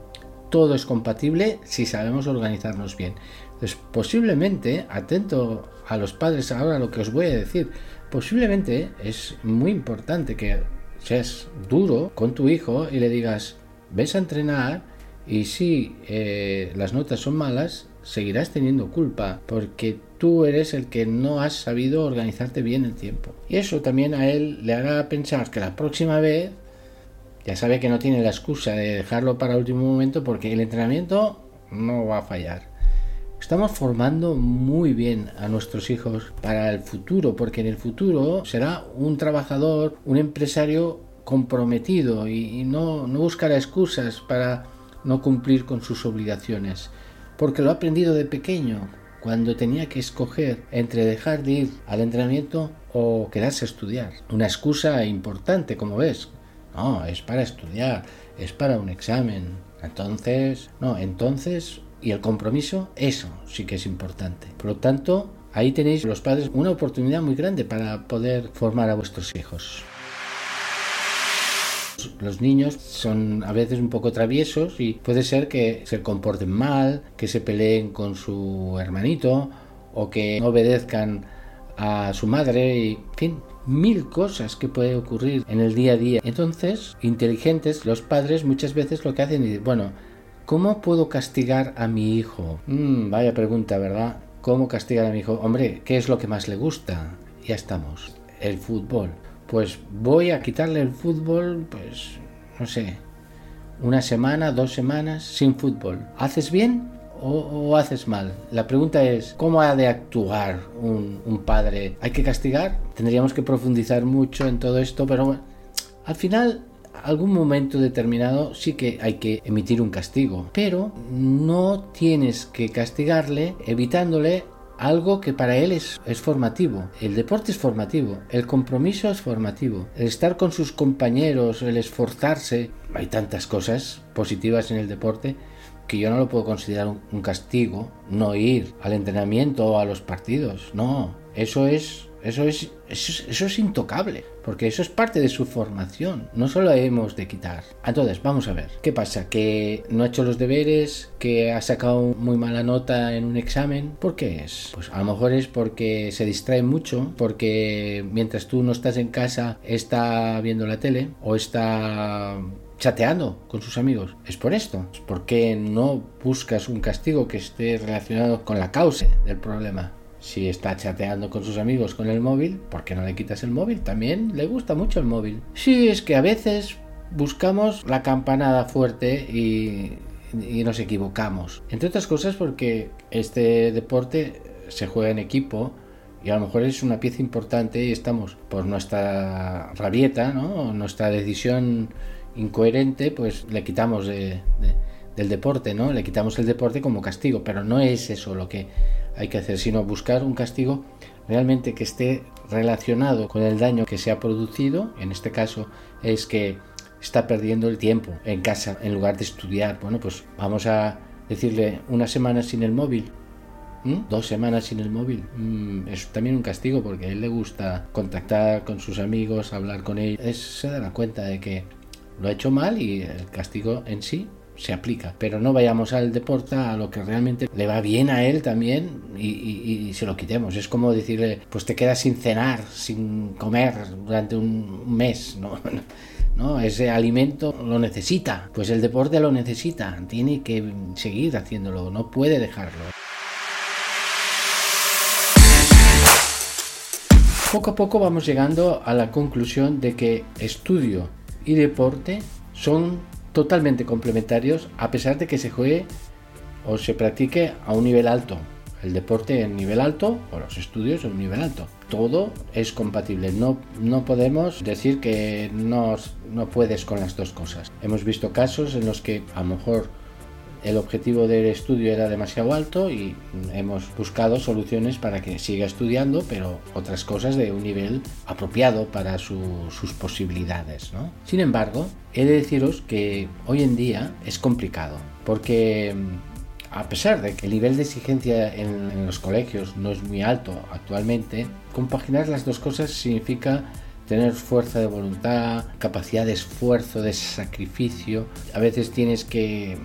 Todo es compatible si sabemos organizarnos bien. Entonces, posiblemente, atento a los padres ahora lo que os voy a decir, posiblemente es muy importante que seas duro con tu hijo y le digas, ves a entrenar y si eh, las notas son malas, seguirás teniendo culpa porque tú eres el que no has sabido organizarte bien el tiempo. Y eso también a él le hará pensar que la próxima vez ya sabe que no tiene la excusa de dejarlo para último momento porque el entrenamiento no va a fallar. Estamos formando muy bien a nuestros hijos para el futuro, porque en el futuro será un trabajador, un empresario comprometido y, no, no buscará excusas para no cumplir con sus obligaciones, porque lo ha aprendido de pequeño, cuando tenía que escoger entre dejar de ir al entrenamiento o quedarse a estudiar. Una excusa importante, como ves. No, es para estudiar, es para un examen. Entonces, no, entonces, y el compromiso, eso sí que es importante. Por lo tanto, ahí tenéis los padres una oportunidad muy grande para poder formar a vuestros hijos. Los niños son a veces un poco traviesos y puede ser que se comporten mal, que se peleen con su hermanito o que no obedezcan a su madre y, en fin, mil cosas que puede ocurrir en el día a día. Entonces, inteligentes, los padres muchas veces lo que hacen es, bueno, ¿cómo puedo castigar a mi hijo? Mm, vaya pregunta, ¿verdad? ¿Cómo castigar a mi hijo? Hombre, ¿qué es lo que más le gusta? Ya estamos. El fútbol pues voy a quitarle el fútbol, pues, no sé, una semana, dos semanas sin fútbol. ¿Haces bien o, haces mal. La pregunta es, ¿cómo ha de actuar un, padre? ¿Hay que castigar? Tendríamos que profundizar mucho en todo esto, pero al final algún momento determinado sí que hay que emitir un castigo, pero no tienes que castigarle evitándole algo que para él es, es, formativo. El deporte es formativo, el compromiso es formativo, el estar con sus compañeros, el esforzarse. Hay tantas cosas positivas en el deporte que yo no lo puedo considerar un castigo, no ir al entrenamiento o a los partidos. No, eso es eso es, eso es, intocable, porque eso es parte de su formación. No solo hemos de quitar. Entonces, vamos a ver. ¿Qué pasa? ¿Que no ha hecho los deberes? ¿Que ha sacado muy mala nota en un examen? ¿Por qué es? Pues a lo mejor es porque se distrae mucho, porque mientras tú no estás en casa está viendo la tele o está chateando con sus amigos. Es por esto. Es porque no buscas un castigo que esté relacionado con la causa del problema. Si está chateando con sus amigos con el móvil, ¿por qué no le quitas el móvil? También le gusta mucho el móvil. Sí, es que a veces buscamos la campanada fuerte y, nos equivocamos. Entre otras cosas porque este deporte se juega en equipo y a lo mejor es una pieza importante y estamos por nuestra rabieta, ¿no? nuestra decisión incoherente, pues le quitamos del deporte, ¿no? Le quitamos el deporte como castigo, pero no es eso lo que hay que hacer, sino buscar un castigo realmente que esté relacionado con el daño que se ha producido. En este caso es que está perdiendo el tiempo en casa en lugar de estudiar. Bueno, pues vamos a decirle una semana sin el móvil. Dos semanas sin el móvil. Mm, es también un castigo porque a él le gusta contactar con sus amigos, hablar con ellos. se dará cuenta de que lo ha hecho mal y el castigo en sí se aplica. Pero no vayamos al deporte a lo que realmente le va bien a él también y, se lo quitemos. Es como decirle, pues te quedas sin cenar, sin comer durante un mes, ¿no? ¿no? Ese alimento lo necesita, pues el deporte lo necesita, tiene que seguir haciéndolo, no puede dejarlo. Poco a poco vamos llegando a la conclusión de que estudio y deporte son totalmente complementarios a pesar de que se juegue o se practique a un nivel alto. El deporte en nivel alto o los estudios en un nivel alto. Todo es compatible. No, no podemos decir que no, no puedes con las dos cosas. Hemos visto casos en los que a lo mejor el objetivo del estudio era demasiado alto y hemos buscado soluciones para que siga estudiando, pero otras cosas de un nivel apropiado para sus posibilidades. Sin embargo, he de deciros que hoy en día es complicado, porque mm, a pesar de que el nivel de exigencia en, en los colegios no es muy alto actualmente, compaginar las dos cosas significa tener fuerza de voluntad, capacidad de esfuerzo, de sacrificio. A veces tienes que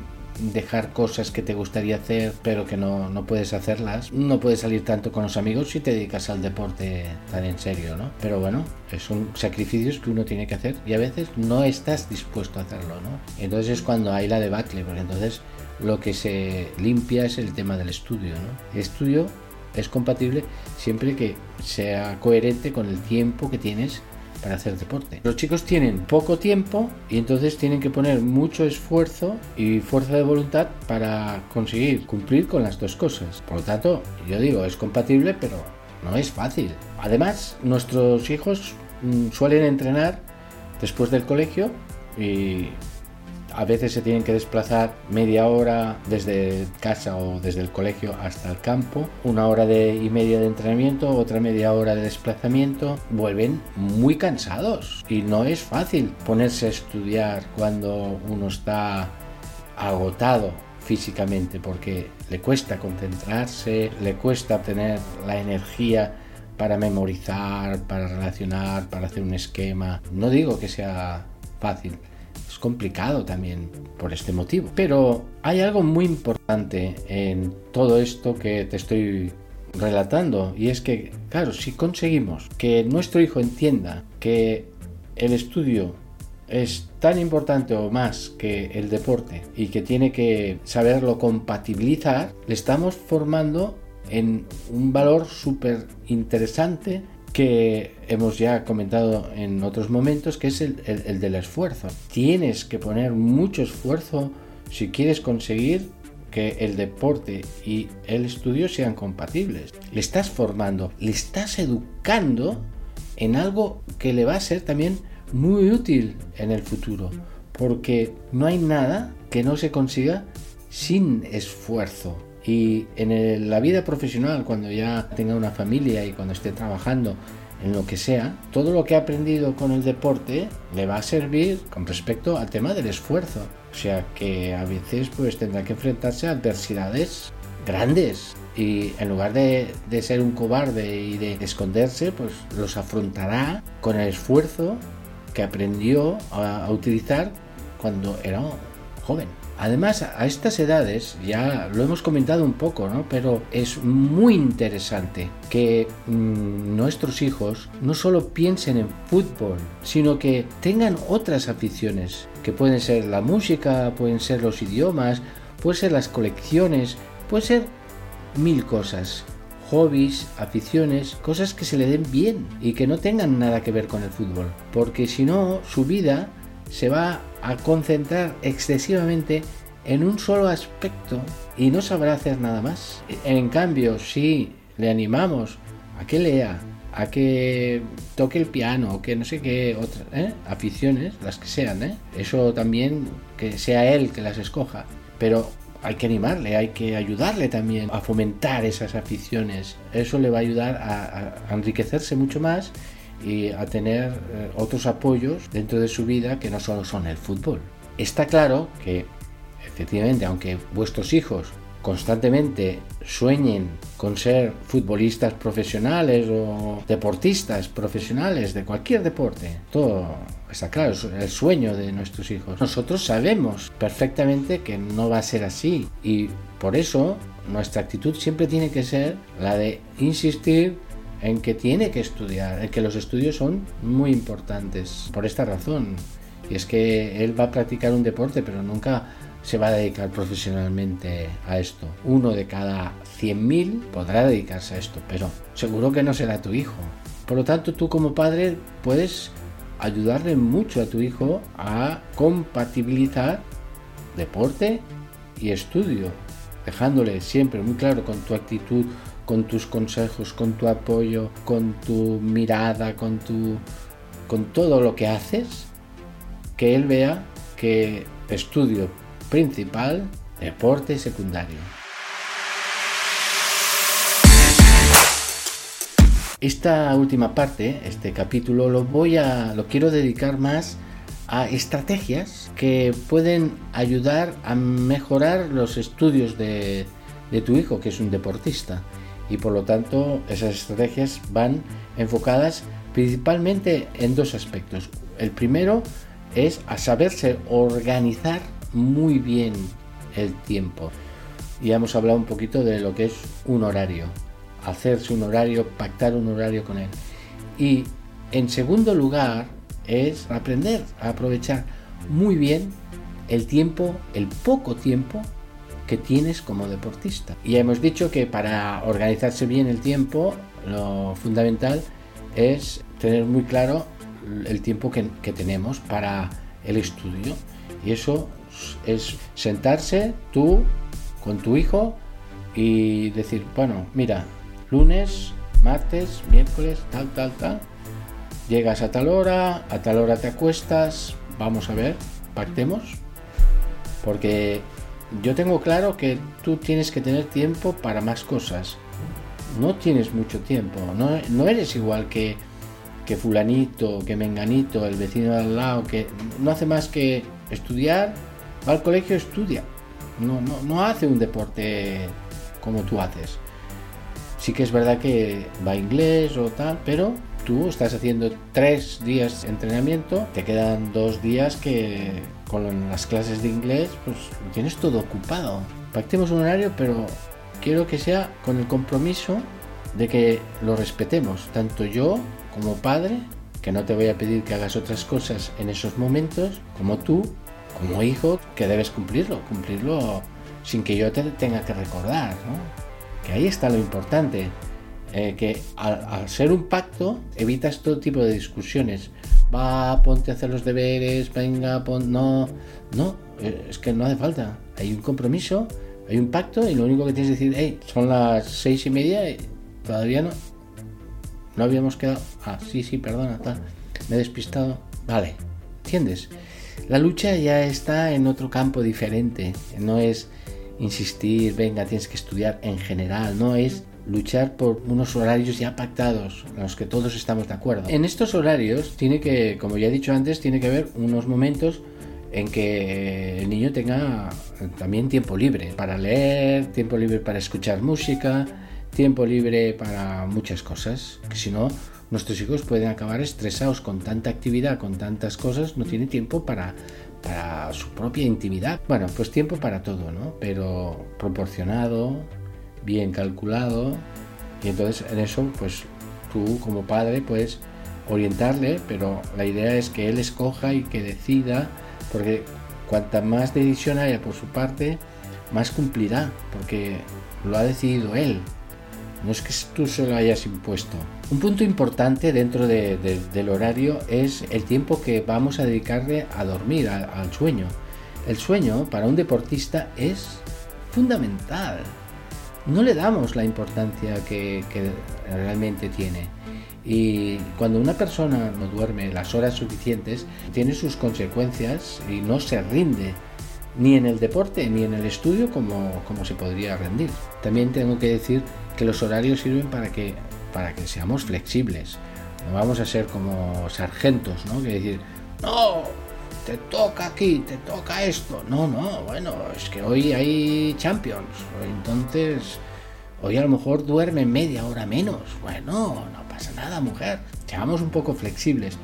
dejar cosas que te gustaría hacer pero que no, no, puedes hacerlas. No puedes salir tanto con los amigos si te dedicas al deporte tan en serio, ¿no? Pero bueno, son sacrificios que uno tiene que hacer y a veces no estás dispuesto a hacerlo, ¿no? Entonces es cuando hay la debacle, porque entonces lo que se limpia es el tema del estudio, ¿no? El estudio es compatible siempre que sea coherente con el tiempo que tienes para hacer deporte. Los chicos tienen poco tiempo y entonces tienen que poner mucho esfuerzo y fuerza de voluntad para conseguir cumplir con las dos cosas. Por lo tanto, yo digo, es compatible, pero no es fácil. Además, nuestros hijos mm, suelen entrenar después del colegio y a veces se tienen que desplazar media hora desde casa o desde el colegio hasta el campo, una hora y media de entrenamiento, otra media hora de desplazamiento. Vuelven muy cansados y no es fácil ponerse a estudiar cuando uno está agotado físicamente porque le cuesta concentrarse, le cuesta tener la energía para memorizar, para relacionar, para hacer un esquema. No digo que sea fácil, complicado también por este motivo. Pero hay algo muy importante en todo esto que te estoy relatando y es que, claro, si conseguimos que nuestro hijo entienda que el estudio es tan importante o más que el deporte y que tiene que saberlo compatibilizar, le estamos formando en un valor súper interesante que hemos ya comentado en otros momentos, que es el, del esfuerzo. Tienes que poner mucho esfuerzo si quieres conseguir que el deporte y el estudio sean compatibles. Le estás formando, le estás educando en algo que le va a ser también muy útil en el futuro, porque no hay nada que no se consiga sin esfuerzo. Y en la vida profesional, cuando ya tenga una familia y cuando esté trabajando en lo que sea, todo lo que ha aprendido con el deporte le va a servir con respecto al tema del esfuerzo. O sea que a veces pues tendrá que enfrentarse a adversidades grandes y en lugar de, ser un cobarde y de esconderse, pues los afrontará con el esfuerzo que aprendió a utilizar cuando era joven. Además, a estas edades, ya lo hemos comentado un poco, ¿no? Pero es muy interesante que mm, nuestros hijos no solo piensen en fútbol, sino que tengan otras aficiones, que pueden ser la música, pueden ser los idiomas, pueden ser las colecciones, pueden ser mil cosas hobbies, aficiones, cosas que se le den bien y que no tengan nada que ver con el fútbol. Porque si no, su vida se va a concentrar excesivamente en un solo aspecto y no sabrá hacer nada más. En cambio, si le animamos a que lea, a que toque el piano, que no sé qué otras ¿eh? aficiones, las que sean, ¿eh? eso también que sea él que las escoja, pero hay que animarle, hay que ayudarle también a fomentar esas aficiones. Eso le va a ayudar a enriquecerse mucho más y a tener eh, otros apoyos dentro de su vida que no solo son el fútbol. Está claro que, efectivamente, aunque vuestros hijos constantemente sueñen con ser futbolistas profesionales o deportistas profesionales de cualquier deporte, todo está claro, es el sueño de nuestros hijos. Nosotros sabemos perfectamente que no va a ser así y por eso nuestra actitud siempre tiene que ser la de insistir en que tiene que estudiar, en que los estudios son muy importantes por esta razón. Y es que él va a practicar un deporte, pero nunca se va a dedicar profesionalmente a esto. Uno de cada 100.000 podrá dedicarse a esto, pero seguro que no será tu hijo. Por lo tanto, tú como padre puedes ayudarle mucho a tu hijo a compatibilizar deporte y estudio, dejándole siempre muy claro con tu actitud con tus consejos, con tu apoyo, con tu mirada, con tu con todo lo que haces, que él vea que estudio principal, deporte secundario. Esta última parte, este capítulo, lo voy a lo quiero dedicar más a estrategias que pueden ayudar a mejorar los estudios de, de tu hijo, que es un deportista y por lo tanto esas estrategias van enfocadas principalmente en dos aspectos. El primero es a saberse organizar muy bien el tiempo. Ya hemos hablado un poquito de lo que es un horario, hacerse un horario, pactar un horario con él. Y en segundo lugar es aprender a aprovechar muy bien el tiempo, el poco tiempo que tienes como deportista. Y hemos dicho que para organizarse bien el tiempo, lo fundamental es tener muy claro el tiempo que, tenemos para el estudio. Y eso es sentarse tú con tu hijo y decir, bueno, mira, lunes, martes, miércoles, tal, tal, tal. Llegas a tal hora, a tal hora te acuestas, vamos a ver, pactemos. Porque yo tengo claro que tú tienes que tener tiempo para más cosas. No tienes mucho tiempo, no, eres igual que, que fulanito, que menganito, el vecino al lado, que no hace más que estudiar, va al colegio, estudia. No, no, no hace un deporte como tú haces. Sí que es verdad que va inglés o tal, pero tú estás haciendo tres días de entrenamiento, te quedan dos días que con las clases de inglés, pues tienes todo ocupado. Pactemos un horario, pero quiero que sea con el compromiso de que lo respetemos, tanto yo como padre, que no te voy a pedir que hagas otras cosas en esos momentos, como tú, como hijo, que debes cumplirlo, cumplirlo sin que yo te tenga que recordar, ¿no? Que ahí está lo importante, eh, que al, ser un pacto evitas todo tipo de discusiones, va, ponte a hacer los deberes, venga, pon... no, no, es que no hace falta. Hay un compromiso, Hay un pacto y lo único que tienes que decir, hey, son las seis y media y todavía no. No habíamos quedado. Ah, sí, sí, perdona, Me he despistado. Vale, ¿entiendes? La lucha ya está en otro campo diferente. No es insistir, venga, tienes que estudiar en general. No es luchar por unos horarios ya pactados, en los que todos estamos de acuerdo. En estos horarios tiene que, como ya he dicho antes, tiene que haber unos momentos en que el niño tenga también tiempo libre para leer, tiempo libre para escuchar música, tiempo libre para muchas cosas, que si no, nuestros hijos pueden acabar estresados con tanta actividad, con tantas cosas, no tiene tiempo para, para su propia intimidad. Bueno, pues tiempo para todo, ¿no? Pero proporcionado, bien calculado, y entonces en eso, pues tú como padre puedes orientarle, pero la idea es que él escoja y que decida porque cuanta más decisión haya por su parte, más cumplirá, porque lo ha decidido él. No es que tú se lo hayas impuesto. Un punto importante dentro del horario es el tiempo que vamos a dedicarle a dormir, al sueño. El sueño para un deportista es fundamental. No le damos la importancia que realmente tiene. Y cuando una persona no duerme las horas suficientes, tiene sus consecuencias y no se rinde ni en el deporte ni en el estudio como, como se podría rendir. También tengo que decir que los horarios sirven para que, para que seamos flexibles. No vamos a ser como sargentos, ¿no? Que decir, no, te toca aquí, te toca esto. No, no, bueno, es que hoy hay Champions. Entonces, hoy a lo mejor duerme media hora menos. Bueno, no pasa nada, mujer. Seamos un poco flexibles.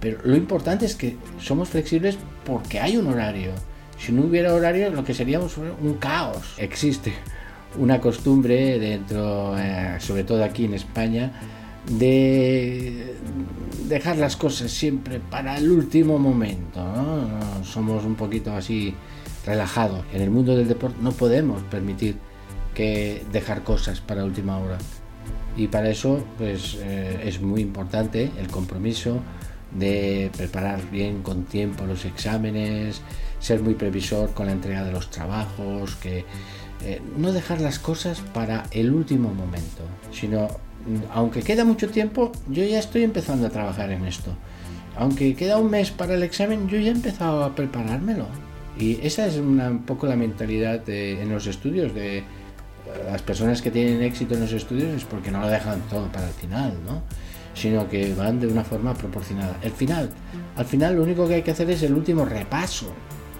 Pero lo importante es que somos flexibles porque hay un horario. Si no hubiera horario, lo que seríamos un caos. Existe una costumbre dentro, eh, sobre todo aquí en España, de dejar las cosas siempre para el último momento. Somos un poquito así relajados. En el mundo del deporte no podemos permitir que dejar cosas para última hora y para eso pues eh, es muy importante el compromiso de preparar bien con tiempo los exámenes, ser muy previsor con la entrega de los trabajos, que eh, no dejar las cosas para el último momento, sino aunque queda mucho tiempo, yo ya estoy empezando a trabajar en esto. Aunque queda un mes para el examen, yo ya he empezado a preparármelo. Y esa es un poco la mentalidad en los estudios de las personas que tienen éxito en los estudios es porque no lo dejan todo para el final, ¿no? sino que van de una forma proporcionada. El final, al final lo único que hay que hacer es el último repaso,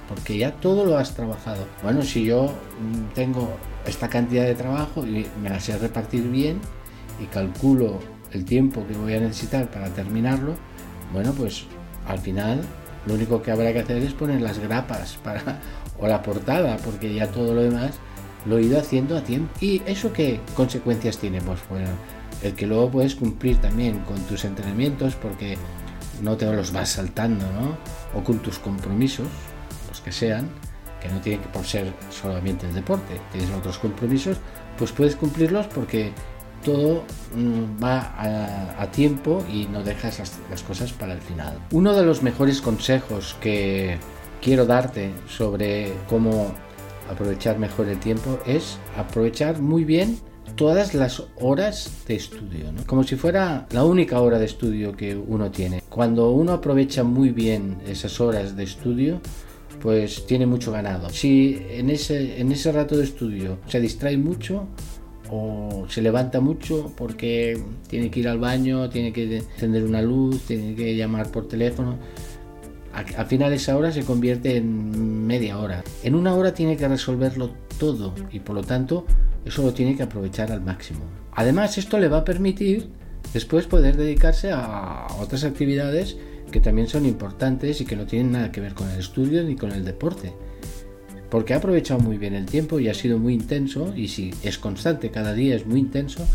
porque ya todo lo has trabajado. Bueno, si yo mm, tengo esta cantidad de trabajo y me la sé repartir bien y calculo el tiempo que voy a necesitar para terminarlo, bueno, pues al final lo único que habrá que hacer es poner las grapas para, o la portada, porque ya todo lo demás lo he ido haciendo a tiempo. ¿Y eso qué consecuencias tiene? Pues bueno, el que luego puedes cumplir también con tus entrenamientos porque no te los vas saltando, ¿no? O con tus compromisos, los que sean, que no tienen que por ser solamente el deporte, tienes otros compromisos, pues puedes cumplirlos porque todo mm, va a, tiempo y no dejas las cosas para el final. Uno de los mejores consejos que quiero darte sobre cómo aprovechar mejor el tiempo es aprovechar muy bien todas las horas de estudio, como si fuera la única hora de estudio que uno tiene. Cuando uno aprovecha muy bien esas horas de estudio, pues tiene mucho ganado. Si en ese, en ese rato de estudio se distrae mucho o se levanta mucho porque tiene que ir al baño, tiene que encender una luz, tiene que llamar por teléfono, al final esa hora se convierte en media hora. En una hora tiene que resolverlo todo y por lo tanto eso lo tiene que aprovechar al máximo. Además esto le va a permitir después poder dedicarse a otras actividades que también son importantes y que no tienen nada que ver con el estudio ni con el deporte. Porque ha aprovechado muy bien el tiempo y ha sido muy intenso y si es constante, cada día es muy intenso,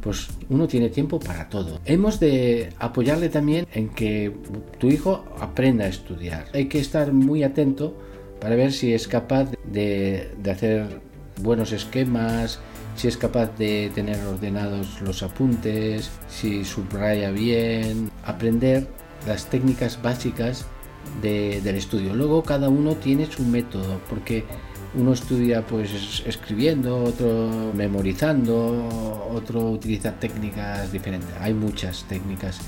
pues uno tiene tiempo para todo. Hemos de apoyarle también en que tu hijo aprenda a estudiar. Hay que estar muy atento para ver si es capaz de, hacer buenos esquemas, si es capaz de tener ordenados los apuntes, si subraya bien, aprender las técnicas básicas del estudio. Luego cada uno tiene su método, porque Uno estudia pues escribiendo, otro memorizando, otro utiliza técnicas diferentes. Hay muchas técnicas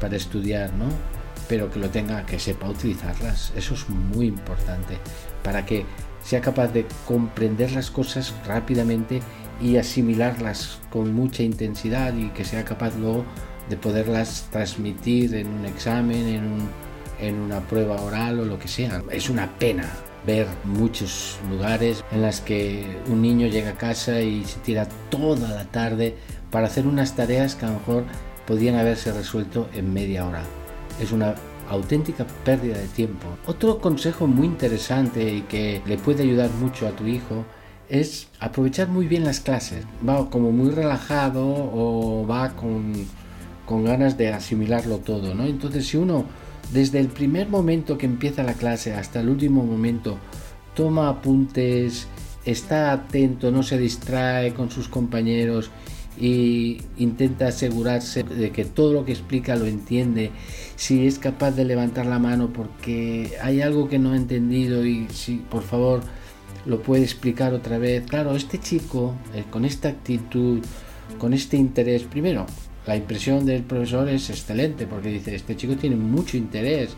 para estudiar, ¿no? Pero que lo tenga, que sepa utilizarlas. Eso es muy importante para que sea capaz de comprender las cosas rápidamente y asimilarlas con mucha intensidad y que sea capaz luego de poderlas transmitir en un examen, en, en una prueba oral o lo que sea. Es una pena ver muchos lugares en las que un niño llega a casa y se tira toda la tarde para hacer unas tareas que a lo mejor podían haberse resuelto en media hora. Es una auténtica pérdida de tiempo. Otro consejo muy interesante y que le puede ayudar mucho a tu hijo es aprovechar muy bien las clases. Va como muy relajado o va con, con ganas de asimilarlo todo, ¿no? Entonces si uno desde el primer momento que empieza la clase hasta el último momento toma apuntes, está atento, no se distrae con sus compañeros y intenta asegurarse de que todo lo que explica lo entiende, si es capaz de levantar la mano porque hay algo que no ha entendido y si por favor lo puede explicar otra vez. Claro, este chico eh, con esta actitud, con este interés, primero la impresión del profesor es excelente porque dice, este chico tiene mucho interés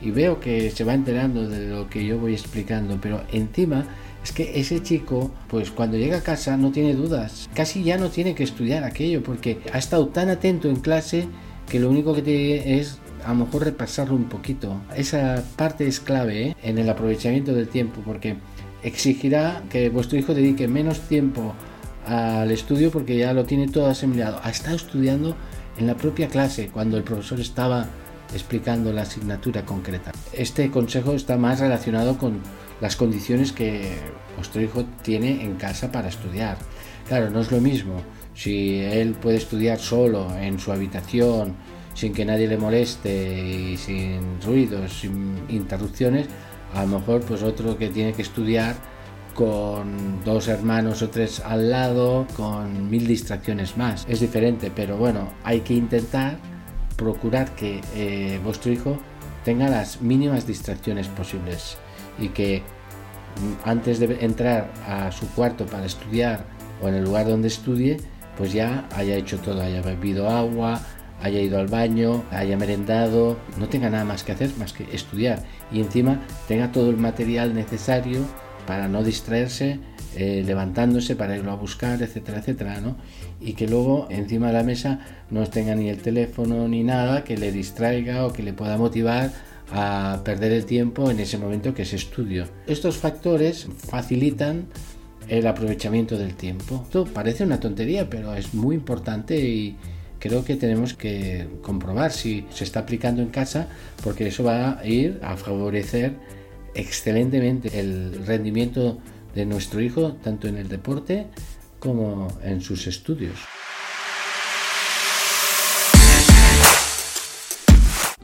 y veo que se va enterando de lo que yo voy explicando, pero encima es que ese chico, pues cuando llega a casa no tiene dudas, casi ya no tiene que estudiar aquello porque ha estado tan atento en clase que lo único que tiene es a lo mejor repasarlo un poquito. Esa parte es clave ¿eh? en el aprovechamiento del tiempo porque exigirá que vuestro hijo dedique menos tiempo al estudio porque ya lo tiene todo asembleado. Ha estado estudiando en la propia clase cuando el profesor estaba explicando la asignatura concreta. Este consejo está más relacionado con las condiciones que vuestro hijo tiene en casa para estudiar. Claro, no es lo mismo si él puede estudiar solo en su habitación, sin que nadie le moleste y sin ruidos, sin interrupciones, a lo mejor pues otro que tiene que estudiar con dos hermanos o tres al lado, con mil distracciones más. Es diferente, pero bueno, hay que intentar procurar que eh, vuestro hijo tenga las mínimas distracciones posibles y que mm, antes de entrar a su cuarto para estudiar o en el lugar donde estudie, pues ya haya hecho todo, haya bebido agua, haya ido al baño, haya merendado, no tenga nada más que hacer más que estudiar y encima tenga todo el material necesario para no distraerse, eh, levantándose para irlo a buscar, etcétera, etcétera, ¿no? Y que luego encima de la mesa no tenga ni el teléfono ni nada que le distraiga o que le pueda motivar a perder el tiempo en ese momento que es estudio. Estos factores facilitan el aprovechamiento del tiempo. Esto parece una tontería, pero es muy importante y creo que tenemos que comprobar si se está aplicando en casa porque eso va a ir a favorecer excelentemente el rendimiento de nuestro hijo, tanto en el deporte como en sus estudios.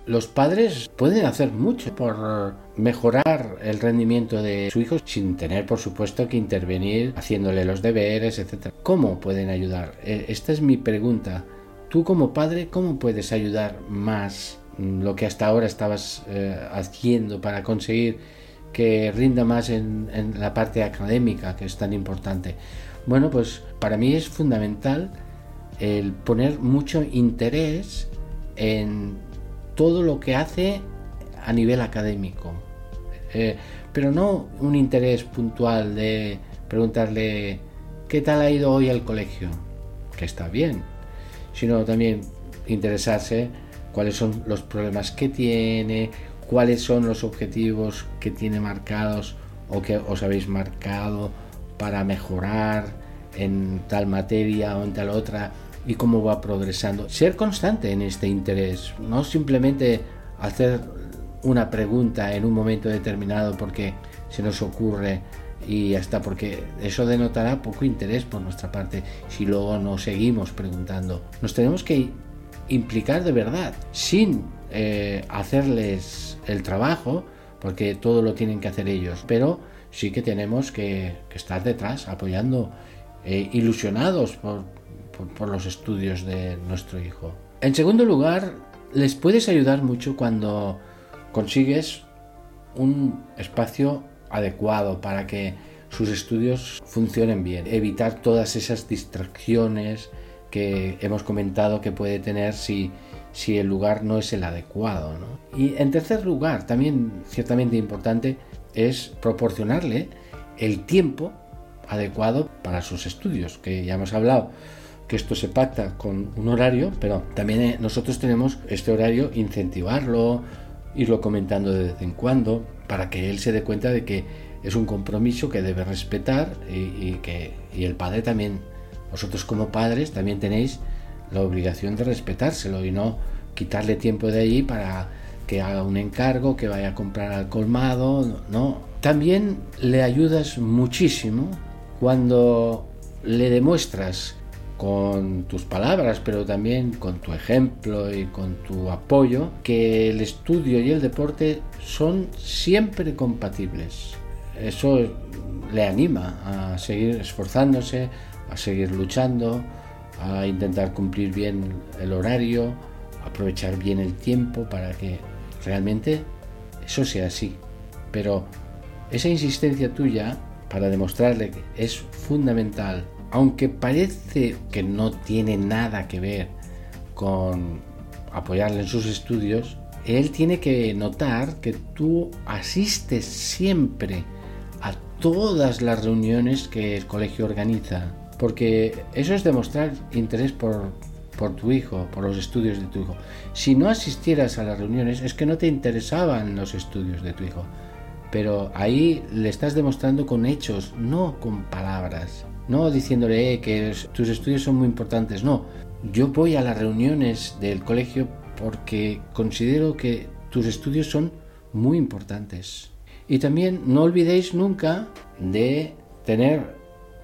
Los padres pueden hacer mucho por mejorar el rendimiento de su hijo sin tener, por supuesto, que intervenir haciéndole los deberes, etc. ¿Cómo pueden ayudar? E, esta es mi pregunta. Tú como padre, ¿cómo puedes ayudar más lo que hasta ahora estabas eh, haciendo para conseguir que rinda más en, la parte académica, que es tan importante. Bueno, pues para mí es fundamental el poner mucho interés en todo lo que hace a nivel académico. Eh, pero no un interés puntual de preguntarle qué tal ha ido hoy al colegio, que está bien, sino también interesarse cuáles son los problemas que tiene, cuáles son los objetivos que tiene marcados o que os habéis marcado para mejorar en tal materia o en tal otra y cómo va progresando. Ser constante en este interés, no simplemente hacer una pregunta en un momento determinado porque se nos ocurre y hasta porque eso denotará poco interés por nuestra parte si luego no seguimos preguntando. Nos tenemos que implicar de verdad, sin eh, hacerles el trabajo, porque todo lo tienen que hacer ellos, pero sí que tenemos que, estar detrás, apoyando, eh, ilusionados por, por los estudios de nuestro hijo. En segundo lugar, les puedes ayudar mucho cuando consigues un espacio adecuado para que sus estudios funcionen bien, evitar todas esas distracciones que hemos comentado que puede tener si, si el lugar no es el adecuado. Y en tercer lugar, también ciertamente importante, es proporcionarle el tiempo adecuado para sus estudios, que ya hemos hablado que esto se pacta con un horario, pero también eh, nosotros tenemos este horario incentivarlo, irlo comentando de vez en cuando, para que él se dé cuenta de que es un compromiso que debe respetar y, que y el padre también, vosotros como padres también tenéis la obligación de respetárselo y no quitarle tiempo de allí para que haga un encargo, que vaya a comprar al colmado, no. También le ayudas muchísimo cuando le demuestras con tus palabras, pero también con tu ejemplo y con tu apoyo, que el estudio y el deporte son siempre compatibles. Eso le anima a seguir esforzándose, a seguir luchando, a intentar cumplir bien el horario, aprovechar bien el tiempo para que realmente eso sea así. Pero esa insistencia tuya para demostrarle que es fundamental aunque parece que no tiene nada que ver con apoyarle en sus estudios, él tiene que notar que tú asistes siempre a todas las reuniones que el colegio organiza, porque eso es demostrar interés por, por tu hijo, por los estudios de tu hijo. Si no asistieras a las reuniones es que no te interesaban los estudios de tu hijo, pero ahí le estás demostrando con hechos, no con palabras no diciéndole eh, que tus estudios son muy importantes, no. Yo voy a las reuniones del colegio porque considero que tus estudios son muy importantes. Y también no olvidéis nunca de tener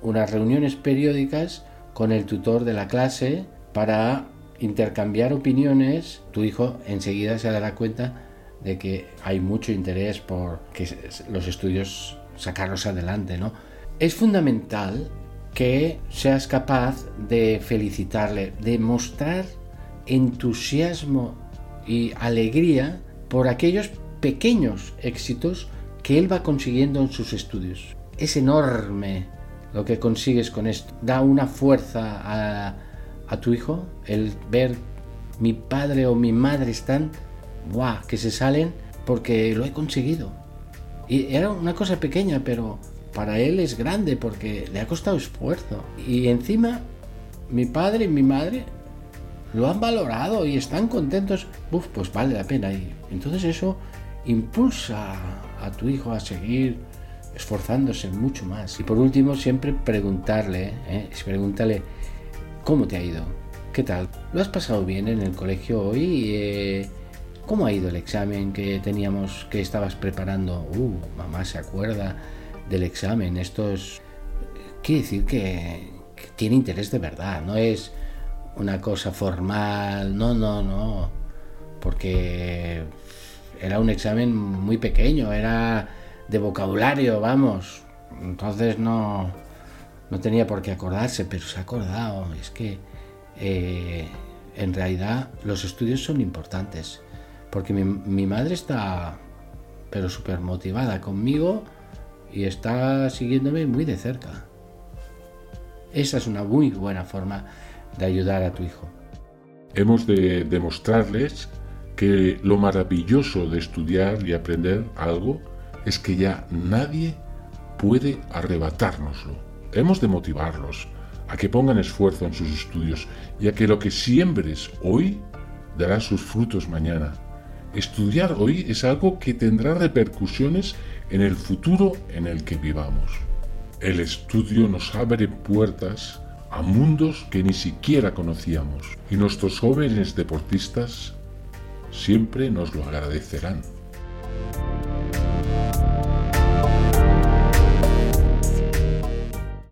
unas reuniones periódicas con el tutor de la clase para intercambiar opiniones. Tu hijo enseguida se dará cuenta de que hay mucho interés por que los estudios sacarlos adelante, ¿no? Es fundamental que seas capaz de felicitarle, de mostrar entusiasmo y alegría por aquellos pequeños éxitos que él va consiguiendo en sus estudios. Es enorme lo que consigues con esto. Da una fuerza a, tu hijo el ver mi padre o mi madre están, ¡buah!, que se salen porque lo he conseguido. Y era una cosa pequeña, pero para él es grande porque le ha costado esfuerzo. Y encima mi padre y mi madre lo han valorado y están contentos. Uf, pues vale la pena. Y entonces eso impulsa a tu hijo a seguir esforzándose mucho más. Y por último, siempre preguntarle, ¿eh? pregúntale, ¿cómo te ha ido? ¿Qué tal? ¿Lo has pasado bien en el colegio hoy? Eh, ¿Cómo ha ido el examen que teníamos, que estabas preparando? Uh, mamá se acuerda del examen. Esto es, quiere decir que, tiene interés de verdad, no es una cosa formal, no, no, no, porque era un examen muy pequeño, era de vocabulario, vamos, entonces no, no tenía por qué acordarse, pero se ha acordado, es que eh, en realidad los estudios son importantes, porque mi, madre está, pero súper motivada conmigo, y está siguiéndome muy de cerca. Esa es una muy buena forma de ayudar a tu hijo. Hemos de demostrarles que lo maravilloso de estudiar y aprender algo es que ya nadie puede arrebatárnoslo. Hemos de motivarlos a que pongan esfuerzo en sus estudios y a que lo que siembres hoy dará sus frutos mañana. Estudiar hoy es algo que tendrá repercusiones en el futuro en el que vivamos. El estudio nos abre puertas a mundos que ni siquiera conocíamos y nuestros jóvenes deportistas siempre nos lo agradecerán. Thank you.